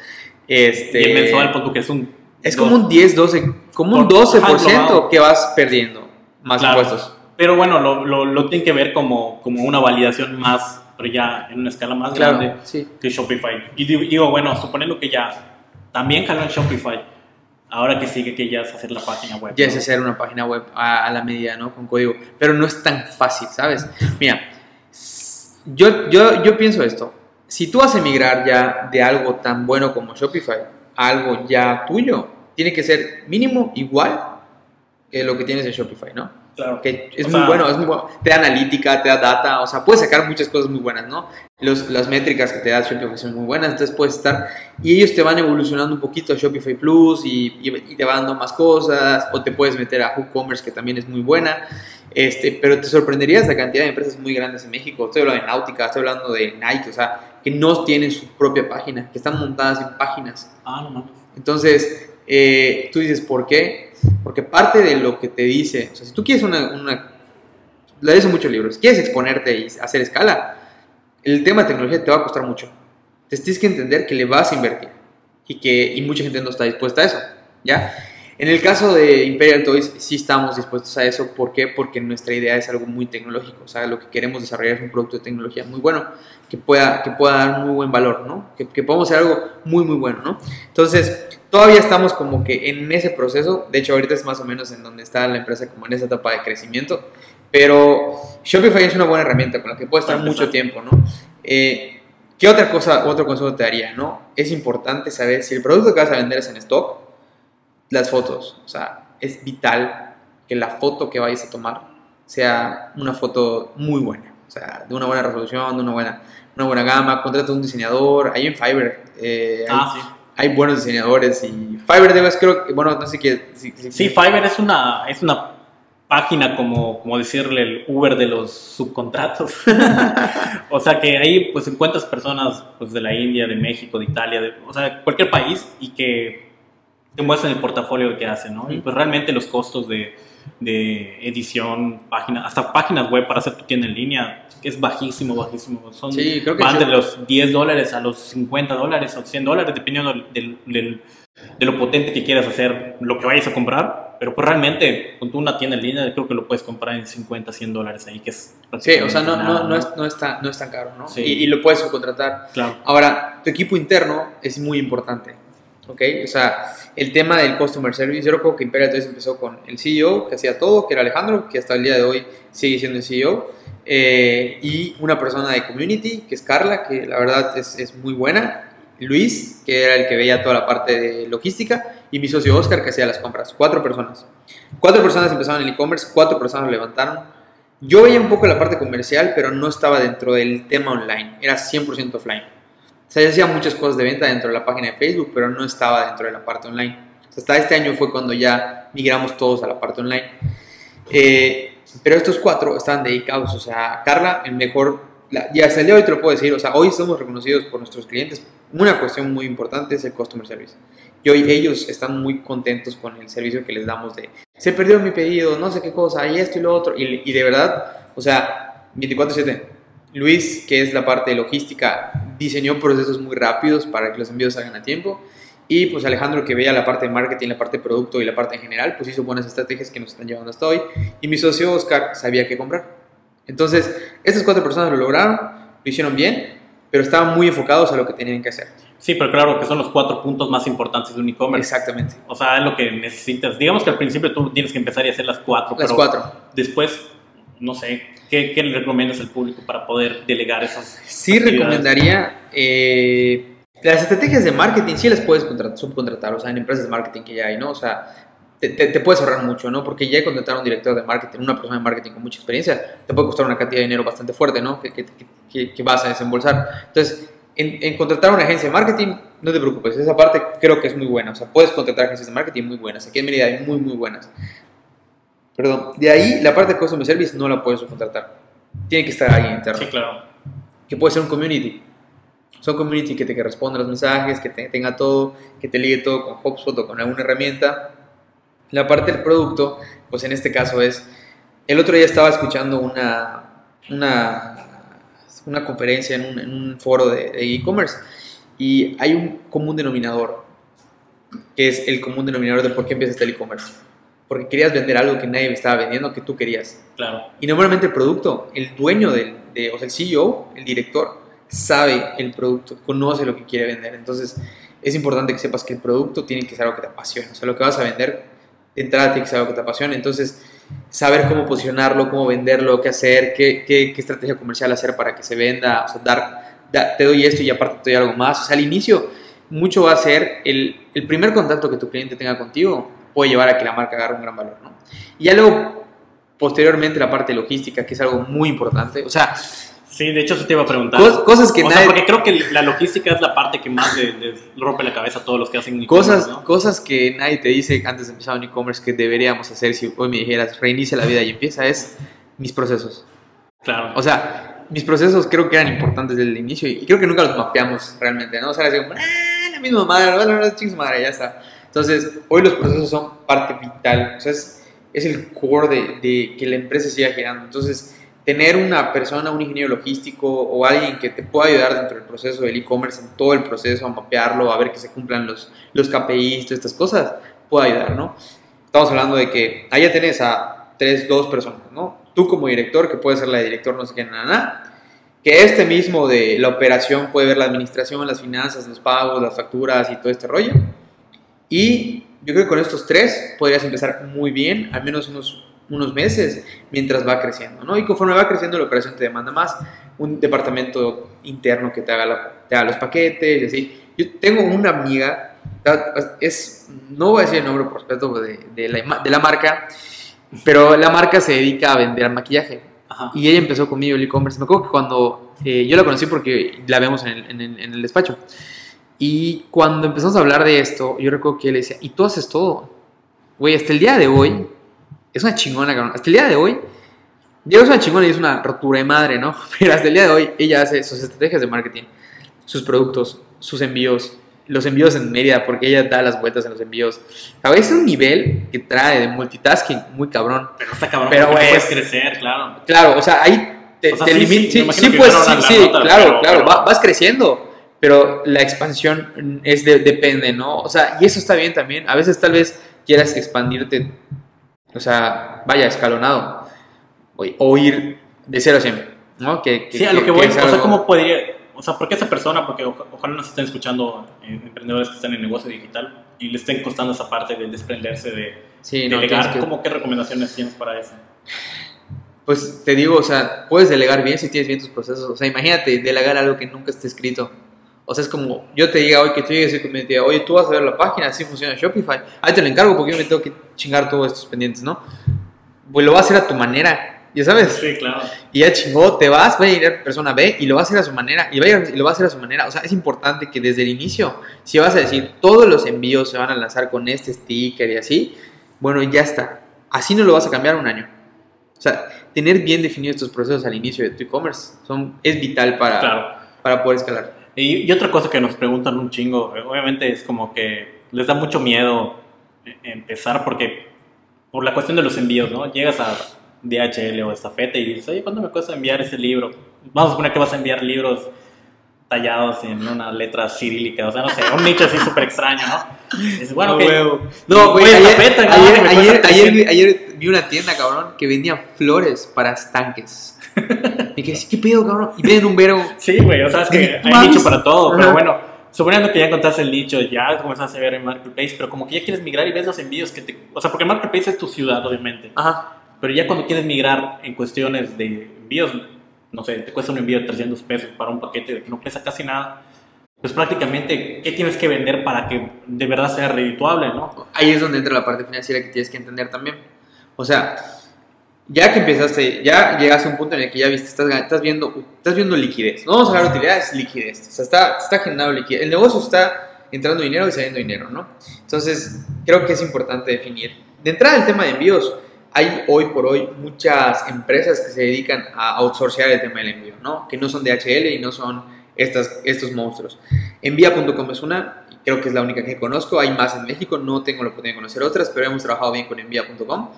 Este, y el mensual, pon tú que es un... Es como un 10, 12, como un Por- ajá, 12% global. que vas perdiendo, más Claro. impuestos. Pero bueno, lo, lo, lo tienen que ver como, como una validación más, pero ya en una escala más Claro, grande sí. que Shopify. Y digo, digo, bueno, suponiendo que ya también jaló en Shopify, ahora que sigue que ya es hacer la página web. Ya ¿no? es hacer una página web a, a la medida, ¿no? Con código. Pero no es tan fácil, ¿sabes? Mira, yo, yo, yo pienso esto. Si tú vas a emigrar ya de algo tan bueno como Shopify a algo ya tuyo, tiene que ser mínimo igual que lo que tienes en Shopify, ¿no? Claro. que es O muy sea- bueno, es muy bueno. Te da analítica, te da data, o sea, puedes sacar muchas cosas muy buenas, ¿no? Los, las métricas que te da Shopify son muy buenas, entonces puedes estar, y ellos te van evolucionando un poquito a Shopify Plus y, y- y te van dando más cosas, o te puedes meter a WooCommerce, que también es muy buena, este, pero te sorprenderías la cantidad de empresas muy grandes en México, estoy hablando de Náutica, estoy hablando de Nike, o sea, que no tienen su propia página, que están montadas en páginas. Ah, no mames. Entonces, eh, tú dices, ¿por qué? Porque parte de lo que te dice, si tú quieres una... una le dice muchos libros, quieres exponerte y hacer escala, el tema de tecnología te va a costar mucho. Te tienes que entender que le vas a invertir y que y mucha gente no está dispuesta a eso, ¿ya? En el caso de Imperial Toys, sí estamos dispuestos a eso. ¿Por qué? Porque nuestra idea es algo muy tecnológico. O sea, lo que queremos desarrollar es un producto de tecnología muy bueno, que pueda, que pueda dar muy buen valor, ¿no? Que, que podamos hacer algo muy, muy bueno, ¿no? Entonces, todavía estamos como que en ese proceso. De hecho, ahorita es más o menos en donde está la empresa, como en esa etapa de crecimiento. Pero Shopify es una buena herramienta con la que puedes estar mucho tiempo, ¿no? Eh, ¿Qué otra cosa, otro consejo te daría, no? Es importante saber si el producto que vas a vender es en stock, las fotos. O sea, es vital que la foto que vayas a tomar sea una foto muy buena. O sea, de una buena resolución, de una buena, una buena gama. Contrata un diseñador. Ahí en Fiverr. eh, Ah, hay- sí. hay buenos diseñadores y Fiverr debes creo que, bueno, no sé qué. Si, sí, Fiverr es una, es una página como, como decirle el Uber de los subcontratos. o sea que ahí pues encuentras personas pues, de la India, de México, de Italia, de, o sea, cualquier país y que te muestran el portafolio que hacen, ¿no? Y pues realmente los costos de, de edición, página, hasta páginas web para hacer tu tienda en línea, es bajísimo, bajísimo. Son, sí, creo que van de los 10 dólares a los 50 dólares o 100 dólares, dependiendo del, del, de lo potente que quieras hacer, lo que vayas a comprar. Pero pues realmente, con una tienda en línea, creo que lo puedes comprar en 50, 100 dólares ahí, que es Sí, o sea, no, no, no, es, no, está, no es tan caro, ¿no? Sí. Y, y, lo puedes subcontratar. Claro. Ahora, tu equipo interno es muy importante. ¿Ok? O sea, el tema del customer service, yo creo que Imperial 3 empezó con el CEO que hacía todo, que era Alejandro, que hasta el día de hoy sigue siendo el CEO, eh, y una persona de community, que es Carla, que la verdad es, es, muy buena, Luis, que era el que veía toda la parte de logística, y mi socio Oscar, que hacía las compras. Cuatro personas. Cuatro personas empezaron el e-commerce, cuatro personas lo levantaron. Yo veía un poco la parte comercial, pero no estaba dentro del tema online, era 100% offline. O sea, yo hacía muchas cosas de venta dentro de la página de Facebook, pero no estaba dentro de la parte online. O sea, hasta este año fue cuando ya migramos todos a la parte online. Eh, pero estos cuatro estaban dedicados, o sea, Carla, el mejor, la, y hasta el día de hoy te lo puedo decir, o sea, hoy somos reconocidos por nuestros clientes. Una cuestión muy importante es el customer service. Y hoy ellos están muy contentos con el servicio que les damos de, se perdió mi pedido, no sé qué cosa, y esto y lo otro. Y, y de verdad, o sea, 24/7. Luis, que es la parte de logística, diseñó procesos muy rápidos para que los envíos salgan a tiempo. Y pues Alejandro, que veía la parte de marketing, la parte de producto y la parte en general, pues hizo buenas estrategias que nos están llevando hasta hoy. Y mi socio Oscar sabía qué comprar. Entonces, estas cuatro personas lo lograron, lo hicieron bien, pero estaban muy enfocados a lo que tenían que hacer. Sí, pero claro que son los cuatro puntos más importantes de un e-commerce. Exactamente. O sea, es lo que necesitas. Digamos que al principio tú tienes que empezar y hacer las cuatro. Las pero cuatro. Después, no sé, ¿qué, qué le recomiendas al público para poder delegar esas? Sí, recomendaría. Eh, las estrategias de marketing sí las puedes subcontratar, o sea, en empresas de marketing que ya hay, ¿no? O sea, te, te, te, puedes ahorrar mucho, ¿no? Porque ya contratar a un director de marketing, una persona de marketing con mucha experiencia, te puede costar una cantidad de dinero bastante fuerte, ¿no? Que, que, que, que vas a desembolsar. Entonces, en, en, contratar a una agencia de marketing, no te preocupes, esa parte creo que es muy buena. O sea, puedes contratar agencias de marketing muy buenas. Aquí en Mérida hay muy, muy buenas. Perdón, de ahí la parte de customer service no la puedes subcontratar. Tiene que estar ahí interno. Sí, claro. Que puede ser un community son community que te que responda los mensajes, que te, tenga todo, que te ligue todo con HubSpot o con alguna herramienta. La parte del producto, pues en este caso es, el otro día estaba escuchando una, una, una conferencia en un, en un foro de e-commerce y hay un común denominador, que es el común denominador de por qué empiezas el e-commerce. Porque querías vender algo que nadie estaba vendiendo, que tú querías. Claro. Y normalmente el producto, el dueño del, de, o sea, el CEO, el director, sabe el producto, conoce lo que quiere vender. Entonces, es importante que sepas que el producto tiene que ser algo que te apasione. O sea, lo que vas a vender, de entrada tiene que ser algo que te apasione. Entonces, saber cómo posicionarlo, cómo venderlo, qué hacer, qué, qué, qué estrategia comercial hacer para que se venda. O sea, dar, da, te doy esto y aparte te doy algo más. O sea, al inicio, mucho va a ser el, el primer contacto que tu cliente tenga contigo puede llevar a que la marca agarre un gran valor, ¿no? Y ya luego, posteriormente, la parte logística, que es algo muy importante. O sea, Sí, de hecho, eso te iba a preguntar. Cos, cosas que o nadie... sea, porque creo que la logística es la parte que más le, le rompe la cabeza a todos los que hacen cosas, ¿no? cosas que nadie te dice antes de empezar un e-commerce que deberíamos hacer si hoy me dijeras reinicia la vida y empieza es mis procesos. Claro. O sea, mis procesos creo que eran importantes desde el inicio y creo que nunca los mapeamos realmente, ¿no? O sea, decimos, ah, la misma madre, bueno, no madre, ya está. Entonces, hoy los procesos son parte vital, o sea, es, es el core de, de que la empresa siga girando. Entonces, tener una persona, un ingeniero logístico o alguien que te pueda ayudar dentro del proceso del e-commerce, en todo el proceso, a mapearlo, a ver que se cumplan los, los KPIs, todas estas cosas, puede ayudar, ¿no? Estamos hablando de que allá tenés a tres, dos personas, ¿no? Tú como director, que puede ser la de director, no sé qué, nada, nada, que este mismo de la operación puede ver la administración, las finanzas, los pagos, las facturas y todo este rollo. Y yo creo que con estos tres podrías empezar muy bien, al menos unos unos meses mientras va creciendo, ¿no? Y conforme va creciendo la operación te demanda más, un departamento interno que te haga, la, te haga los paquetes y así. Yo tengo una amiga, es, no voy a decir el nombre por respeto de, de, la, de la marca, pero la marca se dedica a vender maquillaje. Ajá. Y ella empezó conmigo el e-commerce. Me acuerdo que cuando eh, yo la conocí porque la vemos en el, en, el, en el despacho. Y cuando empezamos a hablar de esto, yo recuerdo que él decía, y tú haces todo. Güey, hasta el día de hoy, es una chingona, cabrón. Hasta el día de hoy, Diego es una chingona y es una rotura de madre, ¿no? Pero hasta el día de hoy, ella hace sus estrategias de marketing, sus productos, sus envíos, los envíos en media, porque ella da las vueltas en los envíos. A veces es un nivel que trae de multitasking muy cabrón. Pero está cabrón, Pero, puedes es- crecer, claro. Claro, o sea, ahí te, O sea, te sí, limit- sí, pues, claro, pero- claro, pero- vas creciendo, pero la expansión es de- depende, ¿no? O sea, y eso está bien también. A veces tal vez quieras expandirte, o sea, vaya escalonado, o, o ir de 0 a 100, ¿no? Que, Sí, a lo que voy, es o sea, algo- ¿cómo podría, o sea, por qué esa persona, porque oja- ojalá nos estén escuchando eh, emprendedores que están en el negocio digital y le estén costando esa parte de desprenderse de Sí, no, delegar, que- ¿cómo qué recomendaciones tienes para eso? Pues te digo, o sea, puedes delegar bien si tienes bien tus procesos. O sea, imagínate delegar algo que nunca esté escrito. O sea, es como yo te diga hoy que tú llegues y que me diga, oye, tú vas a ver la página, así funciona Shopify. Ahí te lo encargo porque yo me tengo que chingar todos estos pendientes, ¿no? Pues lo vas a hacer a tu manera, ya sabes. Sí, claro. Y ya chingó, te vas, va a ir a persona B y lo va a hacer a su manera. Y, va a ir- y lo va a hacer a su manera. O sea, es importante que desde el inicio, si vas a decir, todos los envíos se van a lanzar con este sticker y así, bueno, ya está. Así no lo vas a cambiar un año. O sea, tener bien definidos estos procesos al inicio de tu e-commerce es vital para, Claro. para poder escalar. Y, y otra cosa que nos preguntan un chingo, obviamente es como que les da mucho miedo eh, empezar porque por la cuestión de los envíos, ¿no? Llegas a DHL o Estafeta y dices, oye, ¿cuánto me cuesta enviar ese libro? Vamos a suponer que vas a enviar libros tallados en una letra cirílica, o sea, no sé, un nicho así súper extraño, ¿no? Dices, bueno, No, huevo. No, güey, ayer, ayer, ayer, ayer, 300. vi- ayer vi una tienda, cabrón, que vendía flores para estanques. Y que decía, ¿qué pedo, cabrón? Y venden un verbo. Sí, güey, o sea, es que hay nicho para todo, pero Ajá. bueno, suponiendo que ya encontraste el nicho, ya comenzaste a ver en Marketplace, pero como que ya quieres migrar y ves los envíos que te... O sea, porque Marketplace es tu ciudad, obviamente, Ajá. pero ya cuando quieres migrar en cuestiones de envíos, no sé, te cuesta un envío de 300 pesos para un paquete que no pesa casi nada, pues prácticamente, ¿qué tienes que vender para que de verdad sea redituable, no? Ahí es donde entra la parte financiera que tienes que entender también. O sea, ya que empezaste, ya llegaste a un punto en el que ya viste, estás, estás viendo, estás viendo liquidez. No vamos a hablar de utilidades, liquidez. O sea, está, está generando liquidez. El negocio está entrando dinero y saliendo dinero, ¿no? Entonces, creo que es importante definir. De entrada, el tema de envíos. Hay hoy por hoy muchas empresas que se dedican a outsourcear el tema del envío, ¿no? Que no son DHL y no son estas, estos monstruos. Envía.com es una, creo que es la única que conozco. Hay más en México, no tengo la oportunidad de conocer otras, pero hemos trabajado bien con Envía.com.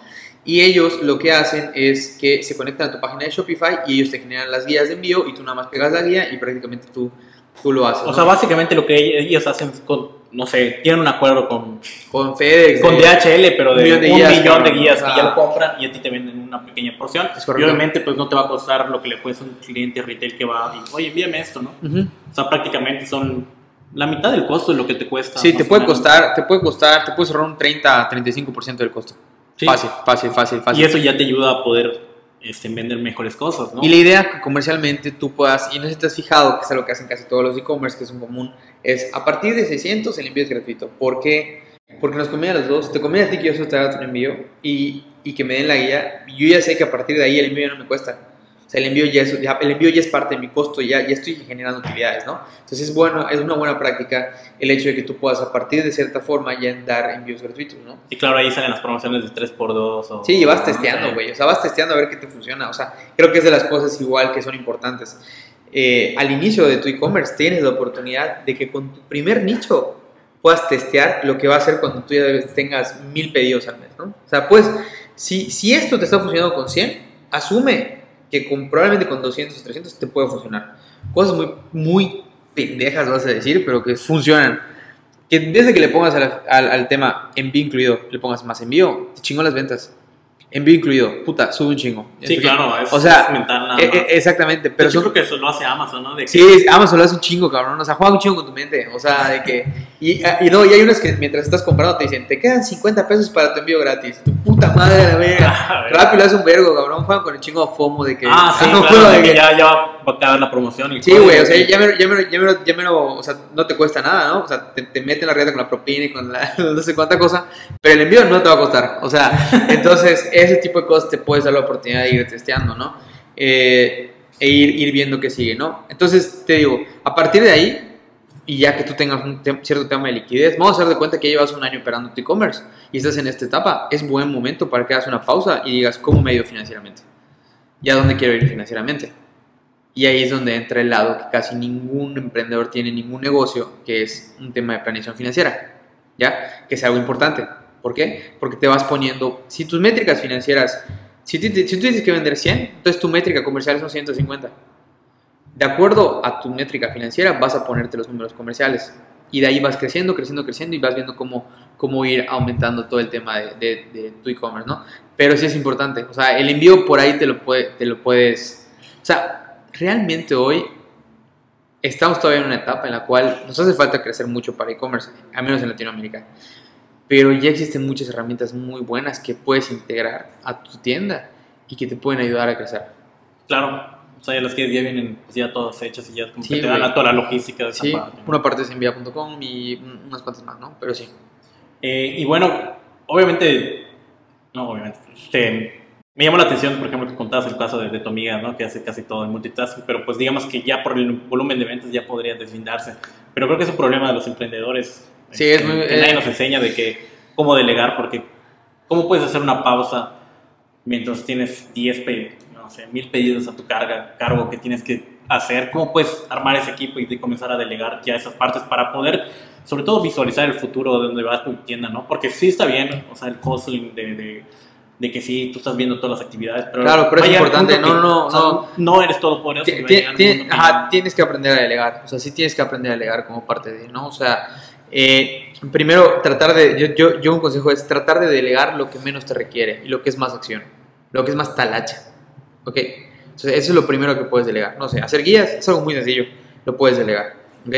Y ellos lo que hacen es que se conectan a tu página de Shopify y ellos te generan las guías de envío y tú nada más pegas la guía y prácticamente tú, tú lo haces. O ¿no? sea, básicamente lo que ellos hacen es con, no sé, tienen un acuerdo con, con FedEx. con de- DHL, pero de un un millón de millón, guías, de cabrón, guías o sea- que ya lo compran y a ti te venden una pequeña porción. Es Y obviamente pues no te va a costar lo que le cuesta a un cliente retail que va y, oye, envíame esto, ¿no? Ujú. O sea, prácticamente son la mitad del costo de lo que te cuesta. Sí, te puede costar, te puede costar, te puedes ahorrar un 30 35% del costo. Sí. Fácil, fácil, fácil, fácil. Y eso ya te ayuda a poder este, vender mejores cosas, ¿no? Y la idea que comercialmente tú puedas, y no sé si te has fijado, que es algo que hacen casi todos los e-commerce, que es un común, es a partir de 600 el envío es gratuito. ¿Por qué? Porque nos conviene a los dos. Te conviene a ti que yo solo te haga un envío y, y que me den la guía. Yo ya sé que a partir de ahí el envío ya no me cuesta. O sea, el envío ya es, el envío ya es parte de mi costo, ya, ya estoy generando utilidades, ¿no? Entonces es, bueno, es una buena práctica el hecho de que tú puedas a partir de cierta forma ya dar envíos gratuitos, ¿no? Y claro, ahí salen las promociones de 3x2 o... Sí, y vas testeando, güey. O sea, vas testeando a ver qué te funciona. O sea, creo que es de las cosas igual que son importantes. Eh, al inicio de tu e-commerce tienes la oportunidad de que con tu primer nicho puedas testear lo que va a hacer cuando tú ya tengas mil pedidos al mes, ¿no? O sea, pues, si, si esto te está funcionando con 100, asume que con, probablemente con 200 o 300 te puede funcionar. Cosas muy, muy pendejas vas a decir, pero que funcionan. Que desde que le pongas al, al- al tema envío incluido, le pongas más envío, te chingó las ventas. Envío incluido, puta, sube un chingo. Sí, claro, es, O sea, es mental nada Eh, más. eh, exactamente, pero yo creo que eso lo hace Amazon, ¿no? De que- Sí, Amazon lo hace un chingo, cabrón. O sea, juega un chingo con tu mente. O sea, de que. Y, y no, y hay unas que mientras estás comprando te dicen, te quedan 50 pesos para tu envío gratis. Tu puta madre, la verga. A ver. Rápido hace un vergo, cabrón. Juegan con el chingo de FOMO de que. Ah, sí, no, claro, de de que que- ya, ya a acabar la promoción. y Sí, güey, o sea, ya me, ya, me, ya, me, ya me lo, o sea, no te cuesta nada, ¿no? O sea, te, te meten la rieta con la propina y con la, no sé cuánta cosa, pero el envío no te va a costar. O sea, entonces ese tipo de cosas te puedes dar la oportunidad de ir testeando, ¿no? Eh, e ir, ir viendo qué sigue, ¿no? Entonces, te digo, a partir de ahí, y ya que tú tengas un tem- cierto tema de liquidez, vamos a hacer de cuenta que llevas un año operando tu e-commerce y estás en esta etapa, es buen momento para que hagas una pausa y digas cómo me he ido financieramente. ¿Y a dónde quiero ir financieramente? Y ahí es donde entra el lado que casi ningún emprendedor tiene ningún negocio, que es un tema de planeación financiera, ¿ya? Que es algo importante. ¿Por qué? Porque te vas poniendo, si tus métricas financieras, si, tú- si tú tienes que vender 100, entonces tu métrica comercial son 150. De acuerdo a tu métrica financiera vas a ponerte los números comerciales y de ahí vas creciendo, creciendo, creciendo y vas viendo cómo, cómo ir aumentando todo el tema de, de- de tu e-commerce, ¿no? Pero sí es importante, o sea, el envío por ahí te lo, puede, te lo puedes... O sea, realmente hoy estamos todavía en una etapa en la cual nos hace falta crecer mucho para e-commerce, al menos en Latinoamérica. Pero ya existen muchas herramientas muy buenas que puedes integrar a tu tienda y que te pueden ayudar a crecer. Claro. O sea, ya las que ya vienen pues, ya todas hechas y ya como Sí, que te dan la- toda la logística de esa Sí, parte. una parte es envía.com y unas cuantas más, ¿no? Pero sí. Eh, y bueno, obviamente, no, obviamente, este, me llamó la atención, por ejemplo, que contabas el caso de, de tu amiga, ¿no? Que hace casi todo en multitasking, pero pues digamos que ya por el volumen de ventas ya podría deslindarse. Pero creo que es un problema de los emprendedores. Sí, es este, muy- Que nadie eh. nos enseña de que cómo delegar, porque cómo puedes hacer una pausa mientras tienes 10, pe- no sé, mil pedidos a tu carga, cargo que tienes que hacer. ¿Cómo puedes armar ese equipo y de comenzar a delegar ya esas partes para poder sobre todo visualizar el futuro de donde va tu tienda, ¿no? Porque sí está bien, o sea, el hustling de, de, de que sí, tú estás viendo todas las actividades, pero... Claro, pero es importante, no, no, o sea, no. no eres todo ti- ajá, tienes que aprender a delegar. O sea, sí tienes que aprender a delegar como parte de, ¿no? O sea, eh, primero tratar de. Yo, yo, yo un consejo es tratar de delegar lo que menos te requiere y lo que es más acción, lo que es más talacha. ¿Ok? Entonces, eso es lo primero que puedes delegar. No sé, hacer guías es algo muy sencillo, lo puedes delegar. ¿Ok?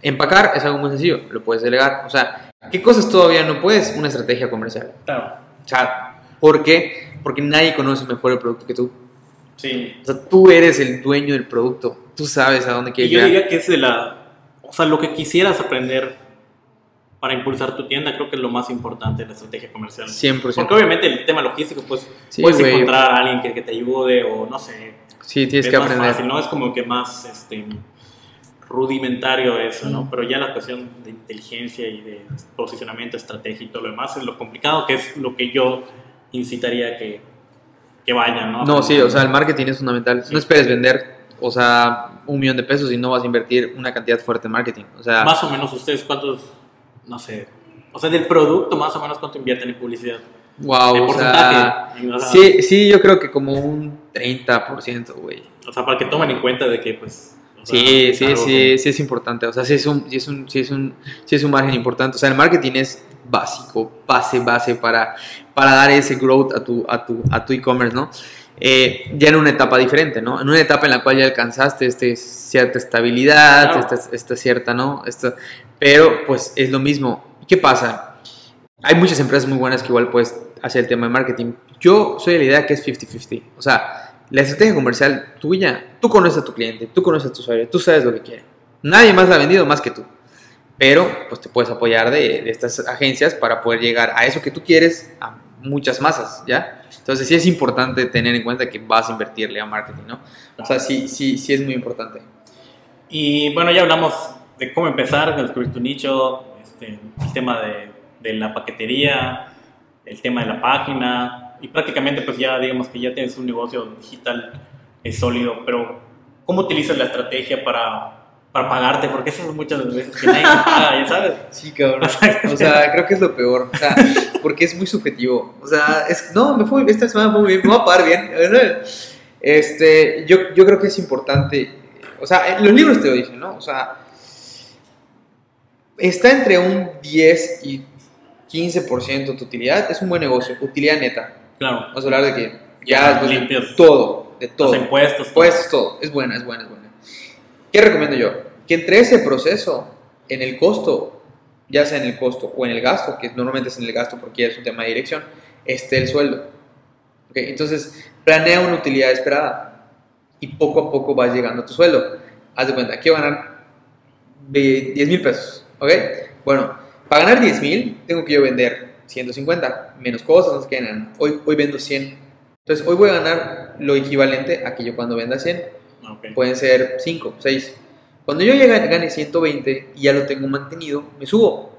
Empacar es algo muy sencillo, lo puedes delegar. O sea, ¿qué cosas todavía no puedes? Una estrategia comercial. Claro, O sea, ¿por qué? Porque nadie conoce mejor el producto que tú. sí. O sea, tú eres el dueño del producto. Tú sabes a dónde Y quieres yo llegar. diría que es de la... O sea, lo que quisieras aprender para impulsar tu tienda, creo que es lo más importante de la estrategia comercial. 100%. Porque obviamente el tema logístico, pues Sí, puedes encontrar a alguien que, que te ayude o no sé, Sí, tienes es que más aprender. fácil, ¿no? Es como que más este, rudimentario eso, ¿no? Mm. Pero ya la cuestión de inteligencia y de posicionamiento, estrategia y todo lo demás es lo complicado, que es lo que yo incitaría que, que vayan, ¿no? No, sí, o sea, el marketing es fundamental. Sí. No esperes vender, o sea, un millón de pesos y no vas a invertir una cantidad fuerte en marketing. O sea, Más o menos ustedes cuántos, no sé, o sea, del producto más o menos cuánto invierten en publicidad. wow, o sea, sí, sí, yo creo que como un 30%, güey. O sea, para que tomen en cuenta de que, pues... sea, Sí, sí, sí, sí es importante. O sea, sí es un, sí es un, sí es un, sí es un margen importante. O sea, el marketing es básico, base, base para, para dar ese growth a tu, a tu, a tu e-commerce, ¿no? Eh, ya en una etapa diferente, ¿no? En una etapa en la cual ya alcanzaste este, cierta estabilidad, Claro. esta, esta cierta, ¿no? Esta, pero pues es lo mismo. ¿Y qué pasa? Hay muchas empresas muy buenas que igual puedes hacer el tema de marketing. Yo soy de la idea que es 50-50. O sea, la estrategia comercial tuya, tú conoces a tu cliente, tú conoces a tu usuario, tú sabes lo que quiere. Nadie más la ha vendido más que tú. Pero pues te puedes apoyar de, de estas agencias para poder llegar a eso que tú quieres a muchas masas, ¿ya? Entonces sí es importante tener en cuenta que vas a invertirle a marketing, ¿no? O sea, sí, sí, sí es muy importante. Y bueno, ya hablamos de cómo empezar, de descubrir tu nicho, este, el tema de, de la paquetería, el tema de la página, y prácticamente pues ya digamos que ya tienes un negocio digital eh, sólido, pero ¿cómo utilizas la estrategia para, para pagarte? Porque eso es muchas veces que nadie paga, ya sabes. Sí, cabrón. O sea, creo que es lo peor. O sea, porque es muy subjetivo. O sea, es, no, me fue, esta semana fue muy bien, me voy a pagar bien. Este, yo, yo creo que es importante. O sea, los libros te lo dicen, ¿no? O sea, está entre un 10 y 15% tu utilidad. Es un buen negocio, utilidad neta. Claro, Vamos a hablar de que Ya, ya de limpios. todo, de todo. los impuestos. todo. Pues todo, es buena, es buena, es buena. ¿Qué recomiendo yo? Que entre ese proceso, en el costo, ya sea en el costo o en el gasto, que normalmente es en el gasto porque es un tema de dirección, esté el sueldo. Entonces, planea una utilidad esperada y poco a poco vas llegando a tu sueldo. Haz de cuenta, quiero ganar ve- 10 mil pesos. ¿Ok? Bueno, para ganar 10 mil, tengo que yo vender 150, menos cosas, no sé qué, nada. Hoy, hoy vendo 100. Entonces, hoy voy a ganar lo equivalente a que yo cuando venda 100 Pueden ser 5, 6. Cuando yo llegue, gane 120 y ya lo tengo mantenido, me subo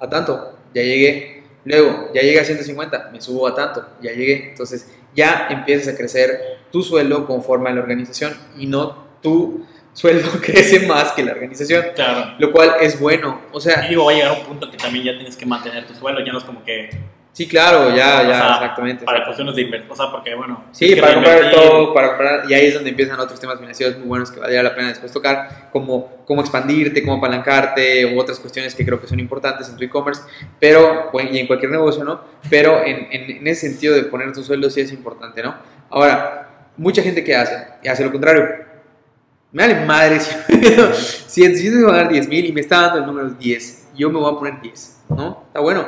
a tanto, ya llegué. Luego, ya llegué a 150, me subo a tanto, ya llegué. Entonces, ya empiezas a crecer tu sueldo conforme a la organización y no tu sueldo crece más que la organización. Claro. Lo cual es bueno. O sea, Y digo, va a llegar un punto que también ya tienes que mantener tu sueldo, ya no es como que sí, claro, ya, O ya, sea, exactamente. para cuestiones de inversión, o sea, porque bueno, Sí, que para comprar todo, para comprar, y ahí es donde empiezan otros temas financieros muy buenos que valdría la pena después tocar, como cómo expandirte, cómo apalancarte, u otras cuestiones que creo que son importantes en tu e-commerce, pero, y en cualquier negocio, ¿no? Pero en, en, en ese sentido de poner tu sueldo sí es importante, ¿no? Ahora, mucha gente que hace, y hace lo contrario. Me vale madre si, si, yo te voy a dar 10 mil y me está dando el número 10, yo me voy a poner 10, ¿no? Está bueno,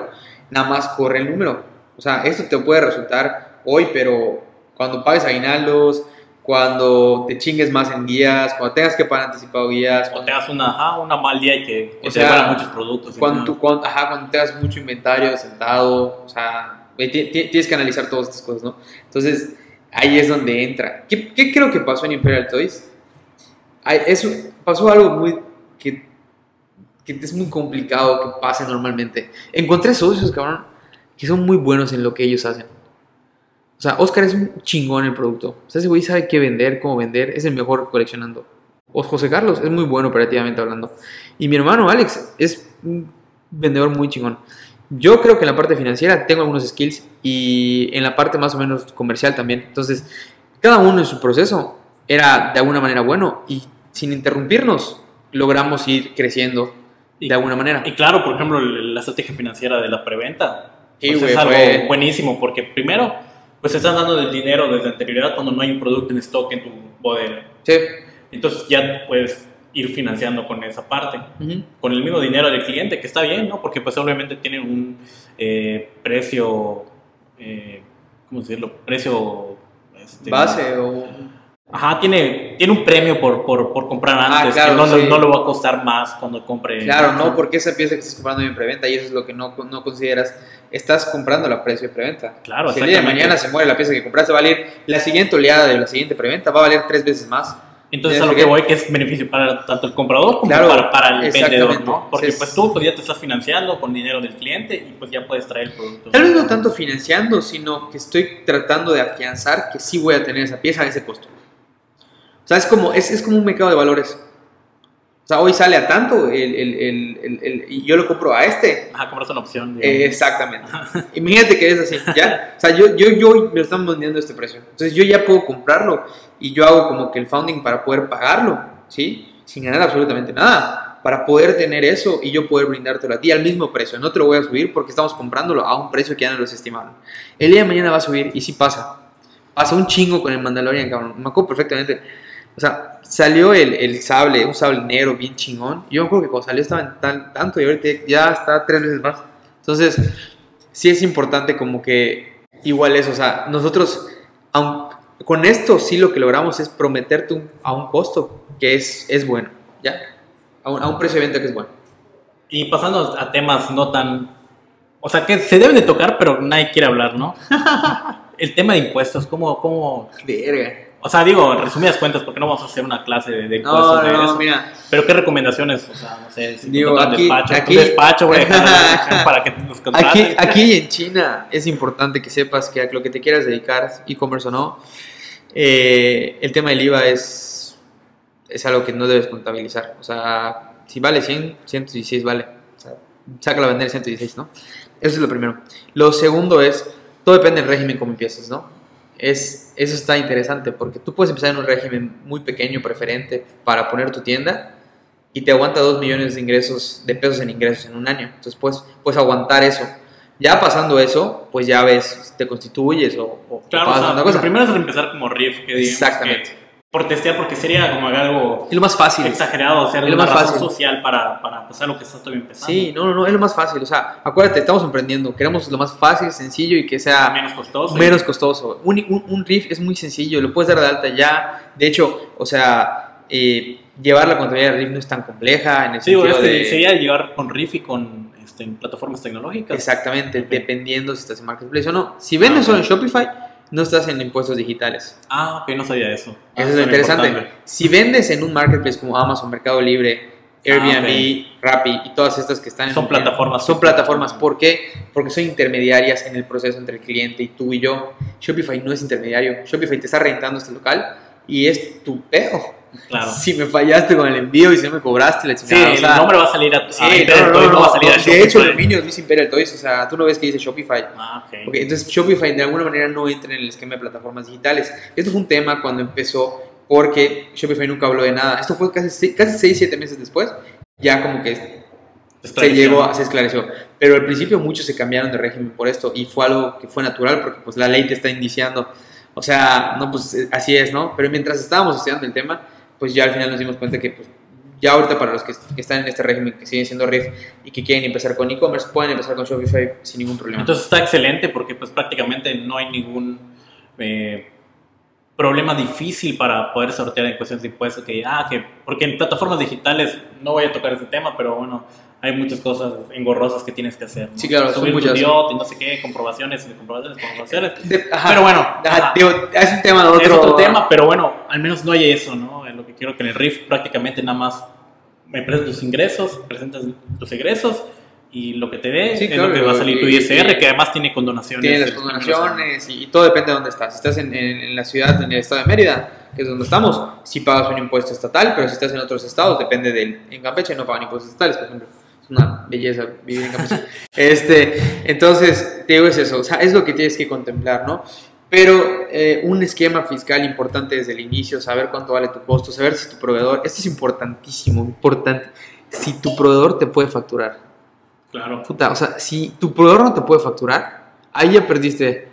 nada más corre el número. O sea, esto te puede resultar hoy, pero cuando pagues aguinaldos, cuando te chingues más en guías, cuando tengas que pagar anticipado guías, O cuando, te hagas una, ajá, una mal día y que, que O te sea, devuelvan muchos productos. cuando, tú- cuando- ajá, cuando tengas mucho inventario sentado, o sea, tienes que analizar todas estas cosas, ¿no? Entonces, ahí es donde entra. ¿Qué, qué creo que pasó en Imperial Toys? Ay, eso, pasó algo muy que, que es muy complicado que pase normalmente. Encontré socios, cabrón, que son muy buenos en lo que ellos hacen. O sea, Oscar es un chingón en el producto. O sea, ese güey sabe qué vender, cómo vender, es el mejor coleccionando. O José Carlos es muy bueno operativamente hablando. Y mi hermano Alex es un vendedor muy chingón. Yo creo que en la parte financiera tengo algunos skills y en la parte más o menos comercial también. Entonces, cada uno en su proceso era de alguna manera bueno y sin interrumpirnos logramos ir creciendo Y- de alguna manera. Y claro, por ejemplo, la estrategia financiera de la preventa Sí, pues es algo buenísimo porque primero, pues te están dando el dinero desde anterioridad cuando no hay un producto en stock en tu bodega. Sí. Entonces ya puedes ir financiando con esa parte. Con el mismo dinero del cliente, que está bien, ¿no? Porque pues obviamente tienen un eh, precio, eh, ¿cómo decirlo? Precio... este, Base o... Ajá, tiene, tiene un premio por, por, por comprar Ah, antes, claro, que no, sí. no le va a costar más cuando compre. Claro, no, porque esa pieza que estás comprando en preventa y eso es lo que no, no consideras. Estás comprando a precio de preventa. Claro, si el día de mañana se muere la pieza que compraste, va a valer la siguiente oleada de la siguiente preventa, va a valer tres veces más. Entonces a lo que voy que es beneficio para tanto el comprador como Claro, para, para el vendedor, ¿no? Porque pues es- tú pues, ya te estás financiando con dinero del cliente y pues ya puedes traer el producto. Tal vez no tanto financiando, sino que estoy tratando de afianzar que sí voy a tener esa pieza a ese costo. O sea, es como, es, es como un mercado de valores. O sea, hoy sale a tanto el, el- el- y yo lo compro a este. Ajá, compras una opción. Eh, exactamente. Imagínate que es así, ¿ya? O sea, yo, yo, yo me lo están vendiendo a este precio. Entonces yo ya puedo comprarlo y yo hago como que el founding para poder pagarlo, ¿sí? Sin ganar absolutamente nada. Para poder tener eso y yo poder brindártelo a ti al mismo precio. No te lo voy a subir porque estamos comprándolo a un precio que ya no los estimaron. El día de mañana va a subir y sí pasa. Pasa un chingo con el Mandalorian, cabrón. Me acuerdo perfectamente. O sea, salió el, el sable, un sable negro bien chingón. Yo me acuerdo que cuando salió estaba en tal, tanto y ahorita ya está tres veces más. Entonces, sí es importante como que igual eso, o sea, nosotros aun- con esto sí lo que logramos es prometerte un- a un costo que es, es bueno, ¿ya? A un, a un precio de venta que es bueno. Y pasando a temas no tan... O sea, que se deben de tocar, pero nadie quiere hablar, ¿no? el tema de impuestos, ¿cómo, cómo... Verga. O sea, digo, en resumidas cuentas, porque no vamos a hacer una clase de, de No, de no, eso. mira, Pero ¿qué recomendaciones? O sea, no sé, si Digo, aquí- despacho, aquí- despacho, güey, para que nos aquí, aquí en China es importante que sepas que a lo que te quieras dedicar, e-commerce o no, eh, el tema del IVA es, es algo que no debes contabilizar. O sea, si vale 100, 116 vale. O sea, sácalo a vender 116, ¿no? Eso es lo primero. Lo segundo es, todo depende del régimen como empieces, ¿no? Es, eso está interesante porque tú puedes empezar en un régimen muy pequeño, preferente, para poner tu tienda y te aguanta 2 millones de ingresos, de pesos en ingresos en un año. Entonces puedes, puedes aguantar eso. Ya pasando eso, pues ya ves te constituyes o, o Claro, o sea, lo cosa. primero es empezar como riff, que digamos Exactamente. que- por testear, porque sería como algo Es lo más fácil. exagerado, hacer Es lo más fácil. social para, para pasar lo que estás todavía empezando. Sí, no, no, no, es lo más fácil. O sea, acuérdate, estamos emprendiendo. Queremos lo más fácil, sencillo y que sea menos costoso. menos costoso. Un, un, un riff es muy sencillo, lo puedes dar de alta ya. De hecho, o sea, eh, llevar la contabilidad de riff no es tan compleja en el Sí, sentido de... sería llevar con riff y con este, plataformas tecnológicas. Exactamente, dependiendo si estás en Marketplace o no. Si vendes solo en Shopify, no estás en impuestos digitales. Ah, ok, no sabía eso. Ah, Eso es suena interesante. importante. Si vendes en un marketplace como Amazon, Mercado Libre, Airbnb, Ah, Rappi y todas estas que están en- Son en- plataformas. Son plataformas. ¿Por qué? Porque son intermediarias en el proceso entre el cliente y tú y yo. Shopify no es intermediario. Shopify te está rentando este local y es tu pedo. Claro. Si me fallaste con el envío y si no me cobraste la Sí, chingada. o el sea, nombre va a salir a, sí, a no, Imperial no, Toys, no, no va a no, salir a De hecho, el Shopify. dominio Luis Imperial Toys. O sea, tú no ves que dice Shopify. Ah, ok. Ok, entonces Shopify de alguna manera no entra en el esquema de plataformas digitales. Esto fue un tema cuando empezó porque Shopify nunca habló de nada. Esto fue casi, casi 6, 7 meses después. Ya como que se llegó, a- se esclareció. Pero al principio muchos se cambiaron de régimen por esto y fue algo que fue natural porque pues la ley te está indiciando. O sea, no, pues eh, así es, ¿no? Pero mientras estábamos estudiando el tema, pues ya al final nos dimos cuenta que pues ya ahorita para los que, están en este régimen, que siguen siendo RIF y que quieren empezar con e-commerce, pueden empezar con Shopify sin ningún problema. Entonces está excelente porque pues prácticamente no hay ningún eh, problema difícil para poder sortear en cuestiones de impuestos. Que, ah, que, porque en plataformas digitales no voy a tocar ese tema, pero bueno, hay muchas cosas engorrosas que tienes que hacer. ¿no? Sí, claro, Subir tu muchas. DIOT y no sé qué, comprobaciones comprobaciones, comprobaciones. De- ajá. Pero bueno, Ajá, digo, es un tema de otro, es otro tema, pero bueno, al menos no hay eso, ¿no? Lo que quiero que en el RIF prácticamente nada más me presentas tus ingresos, presentas tus egresos y lo que te dé Sí, es claro, lo que va a salir tu ISR, y- que además tiene condonaciones. Tiene las condonaciones y, y todo depende de dónde estás. Si estás en, en- en la ciudad, en el estado de Mérida, que es donde estamos, sí pagas un impuesto estatal, pero si estás en otros estados, depende del. En Campeche no pagan impuestos estatales, por ejemplo. Es una belleza vivir en Campeche. este, entonces, te digo, es eso. O sea, es lo que tienes que contemplar, ¿no? Pero eh, un esquema fiscal importante desde el inicio, saber cuánto vale tu costo, saber si tu proveedor, esto es importantísimo, importante, si tu proveedor te puede facturar. Claro. Puta, o sea, si tu proveedor no te puede facturar, ahí ya perdiste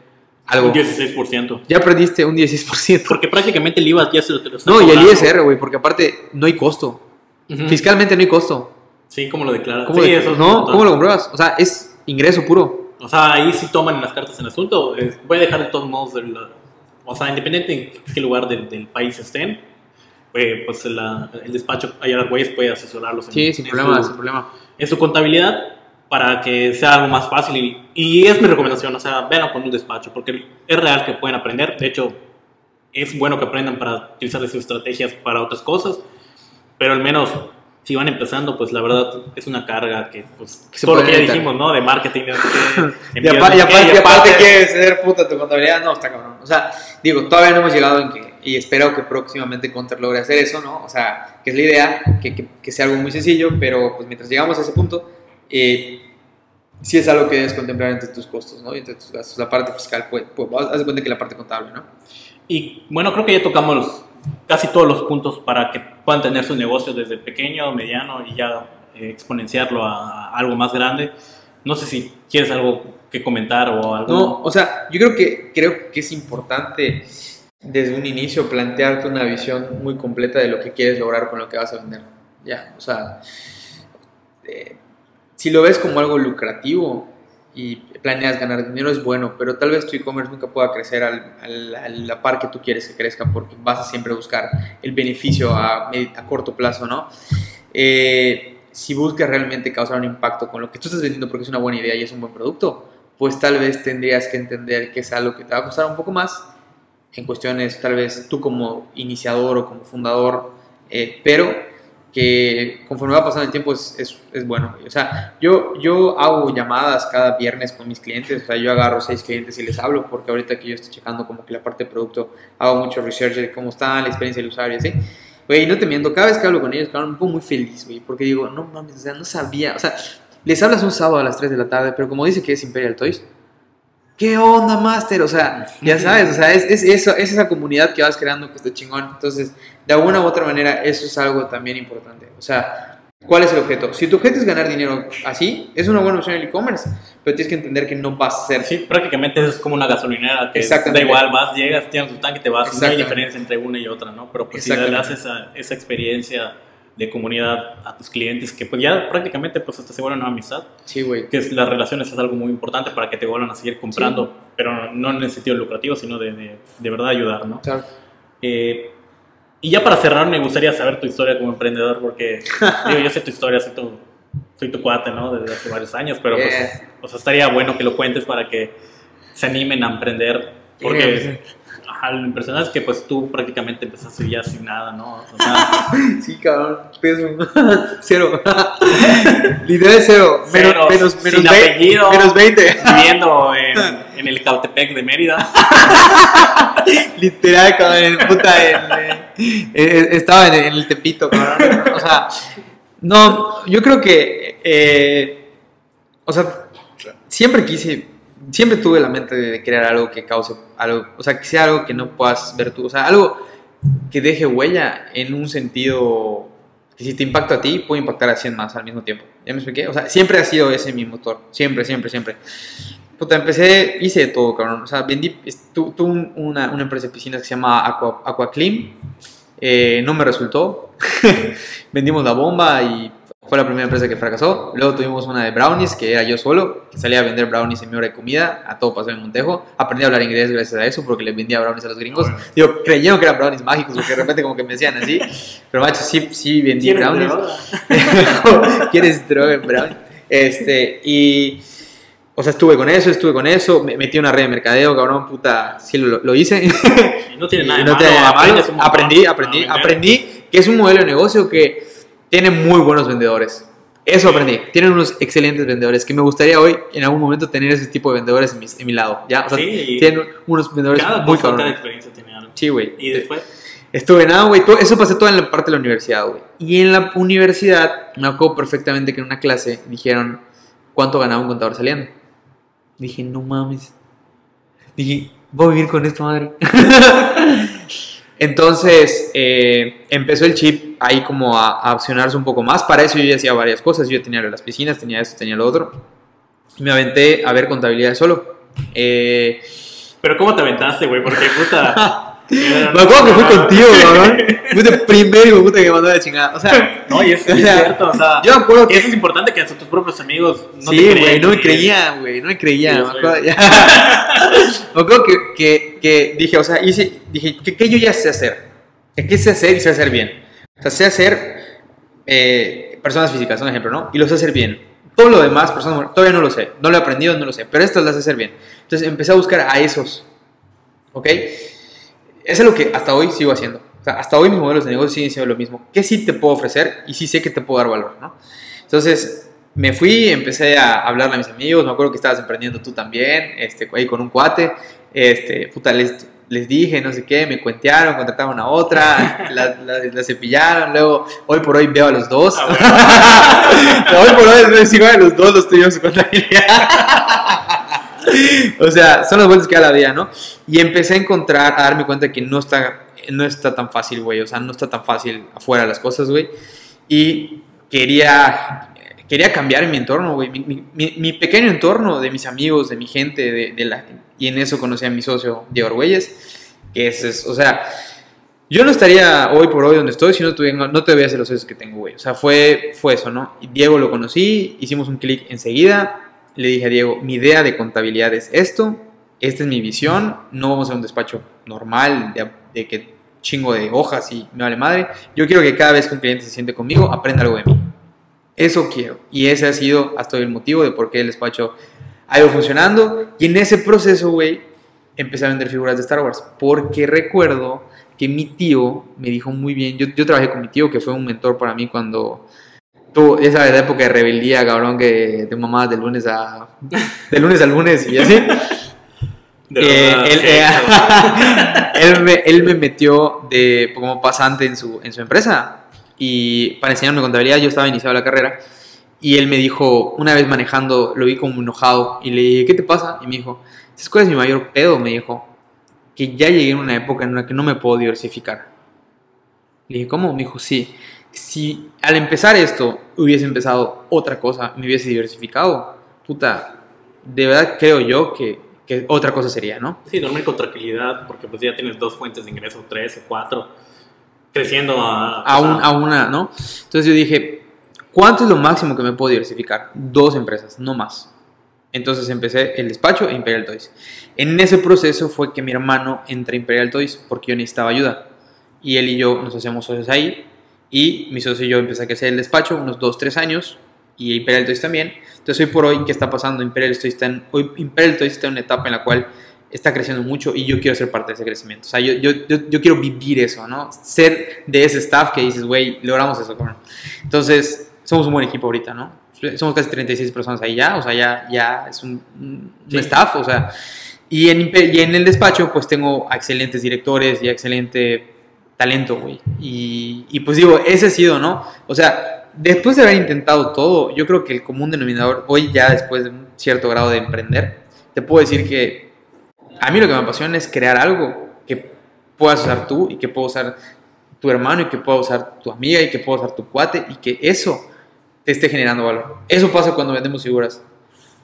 algo. Un 16%. Ya perdiste un 16%. Porque prácticamente el IVA ya se lo, te lo está No, y el cobrando. ISR, güey, porque aparte no hay costo. Ujú. Fiscalmente no hay costo. Sí, ¿cómo lo declaras? ¿Cómo, sí, de- eso es no. ¿Cómo lo compruebas? O sea, es ingreso puro. O sea, ahí sí toman las cartas en asunto. Eh, voy a dejar de todos modos, del- o sea, independiente en qué lugar del, del país estén, eh, pues la- el despacho allá Argüelles puede asesorarlos. en- Sí, sin en problema, su- sin problema. en su contabilidad para que sea algo más fácil. Y, y es mi recomendación, o sea, vean con un despacho, porque es real que pueden aprender. De hecho, es bueno que aprendan para utilizar sus estrategias para otras cosas, pero al menos si van empezando, pues la verdad es una carga que, pues, Que todo lo que ya evitar. dijimos, ¿no? De marketing, qué, Y, envíos, apa- no y aparte, y aparte aparte- quieres ser puta tu contabilidad, no, está cabrón. O sea, digo, todavía no hemos llegado en que, y espero que próximamente Counter logre hacer eso, ¿no? O sea, que es la idea, que, que, que sea algo muy sencillo, pero pues mientras llegamos a ese punto, eh, sí es algo que debes contemplar entre tus costos, ¿no? Y entre tus gastos. La parte fiscal, pues, pues haz de cuenta que la parte contable, ¿no? Y bueno, creo que ya tocamos casi todos los puntos para que puedan tener su negocio desde pequeño, mediano y ya eh, exponenciarlo a, algo más grande. No sé si quieres algo que comentar o algo. No, o sea, yo creo que, creo que es importante desde un inicio plantearte una visión muy completa de lo que quieres lograr con lo que vas a vender. Ya, o sea, eh, si lo ves como algo lucrativo y planeas ganar dinero es bueno, pero tal vez tu e-commerce nunca pueda crecer al, al- a la par que tú quieres que crezca porque vas a siempre buscar el beneficio a, a corto plazo, ¿no? Eh, si buscas realmente causar un impacto con lo que tú estás vendiendo porque es una buena idea y es un buen producto, pues tal vez tendrías que entender que es algo que te va a costar un poco más en cuestiones tal vez tú como iniciador o como fundador, eh, pero que conforme va pasando el tiempo es, es, es bueno. O sea, yo, yo hago llamadas cada viernes con mis clientes, o sea, yo agarro seis clientes y les hablo, porque ahorita que yo estoy checando como que la parte de producto, hago mucho research de cómo está la experiencia del usuario, ¿sí? Güey, no te miento, cada vez que hablo con ellos, cabrón, me pongo muy feliz, güey, porque digo, no mames, o sea, no sabía, o sea, les hablas un sábado a las 3 de la tarde, pero como dice que es Imperial Toys, ¿qué onda, Master? O sea, ya sabes, o sea, es, es, eso, es esa comunidad que vas creando que está chingón. Entonces, de alguna u otra manera, eso es algo también importante. O sea, ¿cuál es el objeto? Si tu objeto es ganar dinero así, es una buena opción el e-commerce, pero tienes que entender que no vas a ser Sí, prácticamente es como una gasolinera que da igual, vas, llegas, tienes tu tanque te vas. No hay diferencia entre una y otra, ¿no? Pero pues si le das esa, esa experiencia de comunidad a tus clientes, que pues ya prácticamente pues hasta se vuelven una amistad, Sí, güey. que es, las relaciones es algo muy importante para que te vuelvan a seguir comprando, pero no en el sentido lucrativo, sino de, de, de verdad ayudar, ¿no? Claro. Eh, y ya para cerrar, me gustaría saber tu historia como emprendedor, porque digo, yo sé tu historia, soy tu, soy tu cuate, ¿no? Desde hace varios años, pero pues, Yeah. o sea, estaría bueno que lo cuentes para que se animen a emprender Porque ajá, lo impresionante es que pues tú prácticamente empezaste ya sin nada, ¿no? O sea, Sí, cabrón, peso. cero. Literal cero. Menos, Cero, menos, menos, sin ve- apellido. menos 20. viviendo en, en el Cautepec de Mérida. Literal, cabrón, puta, en, eh, eh, estaba en, en el Tepito, cabrón. O sea, no, yo creo que, eh, o sea, siempre quise, siempre tuve la mente de crear algo que cause algo, o sea, que sea algo que no puedas ver tú, o sea, algo que deje huella en un sentido que si te impacta a ti, puede impactar a 100 más al mismo tiempo. ¿Ya me expliqué? O sea, siempre ha sido ese mi motor, siempre, siempre, siempre. Puta, empecé, hice de todo, cabrón. O sea, vendí, tu- tuve un- una, una empresa de piscinas que se llama Aqua, Aqua Clean. Eh, no me resultó. Vendimos la bomba y fue la primera empresa que fracasó. Luego tuvimos una de brownies, que era yo solo, que salía a vender brownies en mi hora de comida, a todo pasó en Montejo. Aprendí a hablar inglés gracias a eso, porque les vendía brownies a los gringos. Ah, bueno. Digo, creyeron que eran brownies mágicos, porque de repente como que me decían así. Pero macho, sí, sí vendí ¿Tienes brownies. droga? ¿Quieres droga en Brown? Este, y. O sea, estuve con eso, estuve con eso, me metí en una red de mercadeo, cabrón, puta, sí lo, lo hice. Y no tiene nada de no malo, Aprendí, aprendí, vender. aprendí que es un modelo de negocio que tiene muy buenos vendedores. Eso aprendí. Tienen unos excelentes vendedores que me gustaría hoy, en algún momento, tener ese tipo de vendedores en mi, en mi lado. ¿ya? O sea, Sí, tienen unos vendedores Cada muy cabrones. experiencia tiene algo. Sí, güey. Y después, Estuve nada, güey. Eso pasé todo en la parte de la universidad, güey. Y en la universidad, me acuerdo perfectamente que en una clase dijeron cuánto ganaba un contador saliendo. Dije, no mames. Dije, voy a vivir con esta madre. Entonces, eh, empezó el chip ahí como a, a accionarse un poco más. Para eso yo ya hacía varias cosas. Yo tenía las piscinas, tenía esto, tenía lo otro. Me aventé a ver contabilidad solo. Eh, pero ¿cómo te aventaste, güey? Porque puta. me acuerdo que fui contigo, cabrón. Fui el primer hijo de puta que me mandó a la chingada. O sea, No, y es, O es cierto, o sea. yo me acuerdo que. eso es importante que hasta tus propios amigos no sí, te güey, no me y- creía, güey, no me creía. Sí, me acuerdo, ya. Me acuerdo que, que, que dije, o sea, hice, dije, ¿qué, qué yo ya sé hacer? ¿Qué sé hacer y sé hacer bien? O sea, sé hacer eh, personas físicas, un ejemplo, ¿no? Y lo sé hacer bien. Todo lo demás, personas, todavía no lo sé. No lo he aprendido, no lo sé. Pero estas las sé hacer bien. Entonces empecé a buscar a esos. ¿Ok? Eso es lo que hasta hoy sigo haciendo. O sea, hasta hoy mis modelos de negocio siguen siendo lo mismo. ¿Qué sí te puedo ofrecer? Y sí sé que te puedo dar valor, ¿no? Entonces, me fui, empecé a hablarle a mis amigos. Me acuerdo que estabas emprendiendo tú también, este, ahí con un cuate. Este, puta, les, les dije, no sé qué, me cuentearon, contrataron a otra, la, la- la cepillaron. Luego, hoy por hoy veo a los dos. Ah, hoy por hoy sigo a los dos, los tuyos su contabilidad. O sea, son las vueltas que da la vida, ¿no? Y empecé a encontrar, a darme cuenta que no está, no está tan fácil, güey. O sea, no está tan fácil afuera las cosas, güey. Y quería, quería cambiar mi entorno, güey. Mi, pequeño entorno de mis amigos, de mi gente, de, la, y en eso conocí a mi socio, Diego Argüelles, que es, es- o sea, yo no estaría hoy por hoy donde estoy si no tuviera, no tuviera los socios que tengo, güey. O sea, fue, fue eso, ¿no? Diego lo conocí, hicimos un clic enseguida. Le dije a Diego, mi idea de contabilidad es esto, esta es mi visión, no vamos a un despacho normal de, que chingo de hojas y me vale madre. Yo quiero que cada vez que un cliente se siente conmigo, aprenda algo de mí. Eso quiero. Y ese ha sido hasta hoy el motivo de por qué el despacho ha ido funcionando. Y en ese proceso, güey, empecé a vender figuras de Star Wars. Porque recuerdo que mi tío me dijo muy bien. Yo, yo trabajé con mi tío, que fue un mentor para mí cuando tuvo esa época de rebeldía, cabrón, que de mamá de lunes a. de lunes a lunes y así. De Eh, él, eh, él me, él me metió de, como pasante en su, en su empresa y para enseñarme contabilidad yo estaba iniciando la carrera y él me dijo, una vez manejando, lo vi como enojado y le dije, ¿qué te pasa? Y me dijo, ¿sabes cuál es mi mayor pedo? Me dijo, que ya llegué a una época en la que no me puedo diversificar. Le dije, ¿cómo? Me dijo, sí. Si al empezar esto hubiese empezado otra cosa, me hubiese diversificado, puta, de verdad creo yo que, que otra cosa sería, ¿no? Sí, dormir con tranquilidad, porque pues ya tienes dos fuentes de ingreso, tres o cuatro, creciendo a... a, un- a una, ¿no? Entonces yo dije, ¿cuánto es lo máximo que me puedo diversificar? Dos empresas, no más. Entonces empecé el despacho e Imperial Toys. En ese proceso fue que mi hermano entró a Imperial Toys porque yo necesitaba ayuda. Y él y yo nos hacemos socios ahí. Y mi socio y yo empecé a crecer el despacho unos dos, tres años. Y Imperial Toys también. Entonces hoy por hoy, ¿qué está pasando? Imperial Toys está en, hoy Imperial Toys está en una etapa en la cual está creciendo mucho y yo quiero ser parte de ese crecimiento. O sea, yo, yo, yo, yo quiero vivir eso, ¿no? Ser de ese staff que dices, güey, logramos eso, cabrón. Entonces, somos un buen equipo ahorita, ¿no? Somos casi 36 personas ahí ya, o sea, ya, ya es un, un Sí. staff, o sea, y en, y en el despacho, pues tengo a excelentes directores y a excelente talento, güey. Y, y pues digo, ese ha sido, ¿no? O sea, después de haber intentado todo, yo creo que el común denominador, hoy ya después de un cierto grado de emprender, te puedo decir que a mí lo que me apasiona es crear algo que puedas usar tú y que pueda usar tu hermano y que pueda usar tu amiga y que pueda usar tu cuate y que eso te esté generando valor. Eso pasa cuando vendemos figuras.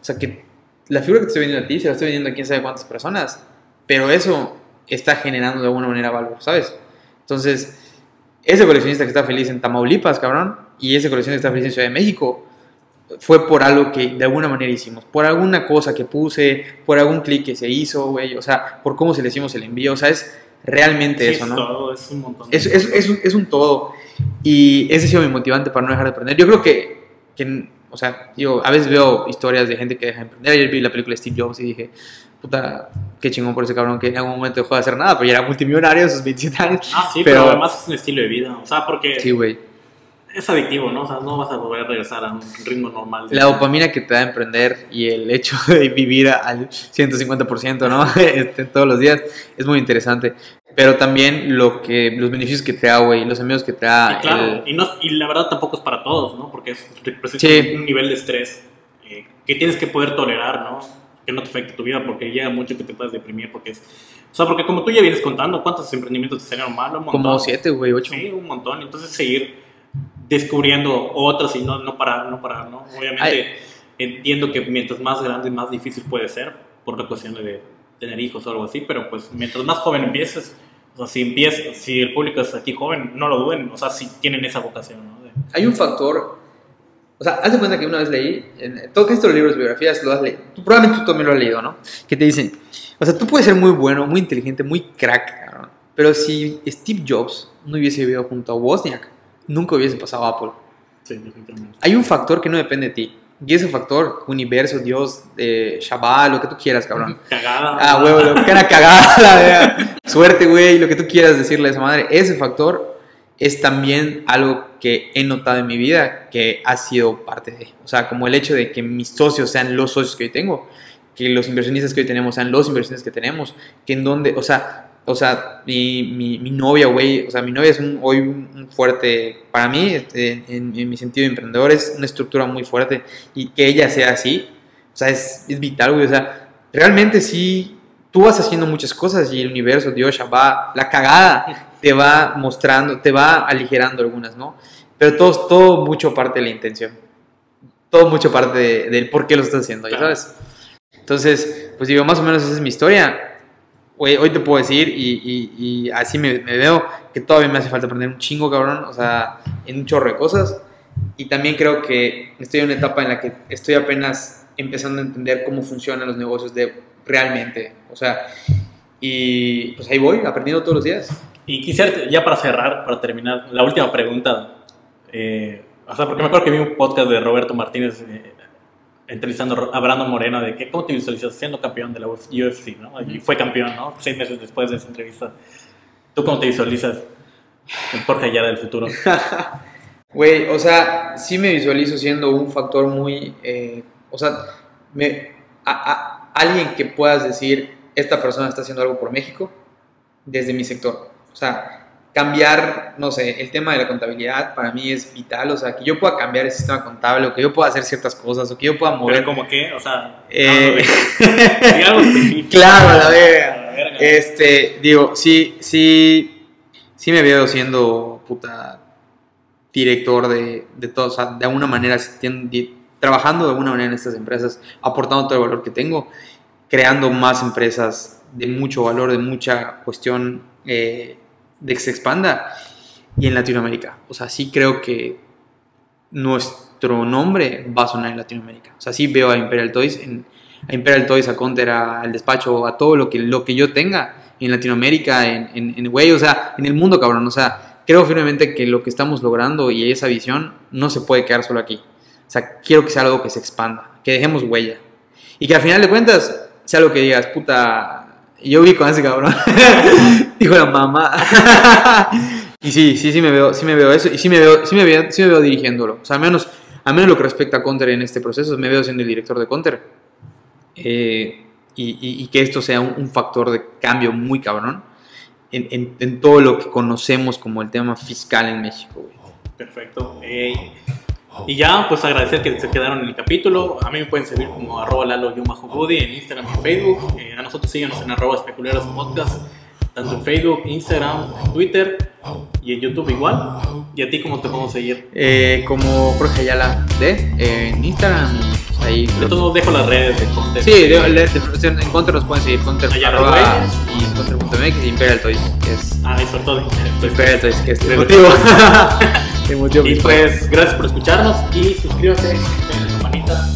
O sea, que la figura que te estoy vendiendo a ti se la estoy vendiendo a quién sabe cuántas personas, pero eso está generando de alguna manera valor, ¿sabes? Entonces, ese coleccionista que está feliz en Tamaulipas, cabrón, y ese coleccionista que está feliz en Ciudad de México, fue por algo que de alguna manera hicimos, por alguna cosa que puse, por algún clic que se hizo, güey, o sea, por cómo se le hicimos el envío, o sea, es realmente Sí, eso, es ¿no? todo, es un montón. Es, es, es, un, es un todo. Y ese ha sido mi motivante para no dejar de aprender. Yo creo que, que, o sea, digo, a veces veo historias de gente que deja de emprender. Ayer vi la película de Steve Jobs y dije, puta, qué chingón por ese cabrón que en algún momento dejó de hacer nada, pero ya era multimillonario a sus 27 años. Ah, sí, pero, pero- además es un estilo de vida. O sea, porque Sí, güey. es adictivo, ¿no? O sea, no vas a volver a regresar a un ritmo normal. La dopamina que te da emprender y el hecho de vivir al 150%, ¿no? Este, todos los días es muy interesante. Pero también lo que, los beneficios que te da, güey, los amigos que te da. Y claro, el- y, no, y la verdad tampoco es para todos, ¿no? Porque es, representa Sí. un nivel de estrés eh, que tienes que poder tolerar, ¿no? Que no te afecte tu vida, porque llega mucho que te puedas deprimir, porque es... O sea, porque como tú ya vienes contando, ¿cuántos emprendimientos te salieron mal? Un montón. como 7, güey, 8. Sí, un montón. Entonces seguir descubriendo otros y no, no parar, no parar, ¿no? Obviamente entiendo que mientras más grande, más difícil puede ser por la cuestión de tener hijos o algo así, pero pues mientras más joven empieces, o sea, si empiezas, si el público es aquí joven, no lo duden, o sea, si tienen esa vocación, ¿no? De- Hay un factor. O sea, haz de cuenta que una vez leí, en todos estos libros de biografías lo has leído. Tú, probablemente tú también lo has leído, ¿no? Que te dicen, o sea, tú puedes ser muy bueno, muy inteligente, muy crack, cabrón, pero si Steve Jobs no hubiese vivido junto a Wozniak, nunca hubiese pasado a Apple. Sí, definitivamente. Hay un factor que no depende de ti. Y ese factor, universo, Dios, eh, Shabbat, lo que tú quieras, cabrón. Cagada. Ah, huevo, lo que era cagada, la. Suerte, güey, lo que tú quieras decirle a esa madre. Ese factor es también algo que he notado en mi vida que ha sido parte de. O sea, como el hecho de que mis socios sean los socios que hoy tengo, que los inversionistas que hoy tenemos sean los inversionistas que tenemos, que en donde, o sea, o sea, mi, mi, novia, güey, o sea, mi novia es hoy un, fuerte, para mí, este, en, mi sentido de emprendedor, es una estructura muy fuerte y que ella sea así, o sea, es, es vital, güey, o sea, realmente sí, tú vas haciendo muchas cosas y el universo, Dios, va, la cagada te va mostrando, te va aligerando algunas, ¿no? Pero todo, todo mucho parte de la intención, todo mucho parte de- del por qué lo estás haciendo, ¿ya sabes? Entonces, pues digo, más o menos esa es mi historia. Hoy, hoy te puedo decir, y, y- y así me, me veo, que todavía me hace falta aprender un chingo, cabrón, o sea, en un chorro de cosas. Y también creo que estoy en una etapa en la que estoy apenas empezando a entender cómo funcionan los negocios de realmente. O sea, y pues ahí voy, aprendiendo todos los días. Y quisiera, ya para cerrar, para terminar, la última pregunta. eh, o sea, porque me acuerdo que vi un podcast de Roberto Martínez eh, entrevistando a Brandon Moreno de que cómo te visualizas siendo campeón de la UFC, ¿no? Y fue campeón, ¿no? Seis meses después de esa entrevista. ¿Tú cómo te visualizas el Jorge Ayala del futuro? Güey, o sea, sí me visualizo siendo un factor muy, eh, o sea, me, a- a- alguien que puedas decir, esta persona está haciendo algo por México desde mi sector. O sea, cambiar, no sé, el tema de la contabilidad para mí es vital, o sea, que yo pueda cambiar el sistema contable, o que yo pueda hacer ciertas cosas, o que yo pueda mover... Pero como que, o sea, Eh, hablo de- di algo específico. claro, a la verga. Este, digo, sí, sí, sí me veo siendo puta director de, de todo, o sea, de alguna manera trabajando de alguna manera en estas empresas, aportando todo el valor que tengo, creando más empresas de mucho valor, de mucha cuestión eh, de que se expanda y en Latinoamérica. O sea, sí creo que nuestro nombre va a sonar en Latinoamérica. O sea, sí veo a Imperial Toys, a Imperial Toys, a Counter, al despacho, a todo lo que, lo que yo tenga en Latinoamérica, en, en, en, o sea, en el mundo, cabrón. O sea, creo firmemente que lo que estamos logrando y esa visión no se puede quedar solo aquí. O sea, quiero que sea algo que se expanda, que dejemos huella. Y que al final de cuentas sea algo que digas, puta, Yo vi con ese cabrón. Dijo la mamá. y sí, sí, sí me veo, sí me veo eso. Y sí me veo, sí me veo, sí me veo dirigiéndolo. O sea, al menos, al menos lo que respecta a Counter en este proceso, me veo siendo el director de Counter. Eh, y, y- que esto sea un, un factor de cambio muy cabrón en, en- en todo lo que conocemos como el tema fiscal en México, güey. Perfecto. Eh, y ya, pues agradecer que se quedaron en el capítulo. A mí me pueden seguir como arroba lalo-budi en Instagram y Facebook. Eh, a nosotros síganos en arroba especuleros podcast, tanto en Facebook, Instagram, Twitter y en YouTube igual. ¿Y a ti cómo te podemos seguir? Eh, como Jorge Ayala D eh, en Instagram. Ahí De todos modos dejo las redes de Counter. Sí, de, de, de en Counter nos pueden seguir Counter arroba y Counter.mx y Imperial Toys, que es Ah, y sobre todo. Imperial Toys, que es el de- motivo. el motivo Y pues, gracias por escucharnos y suscríbanse, den la campanita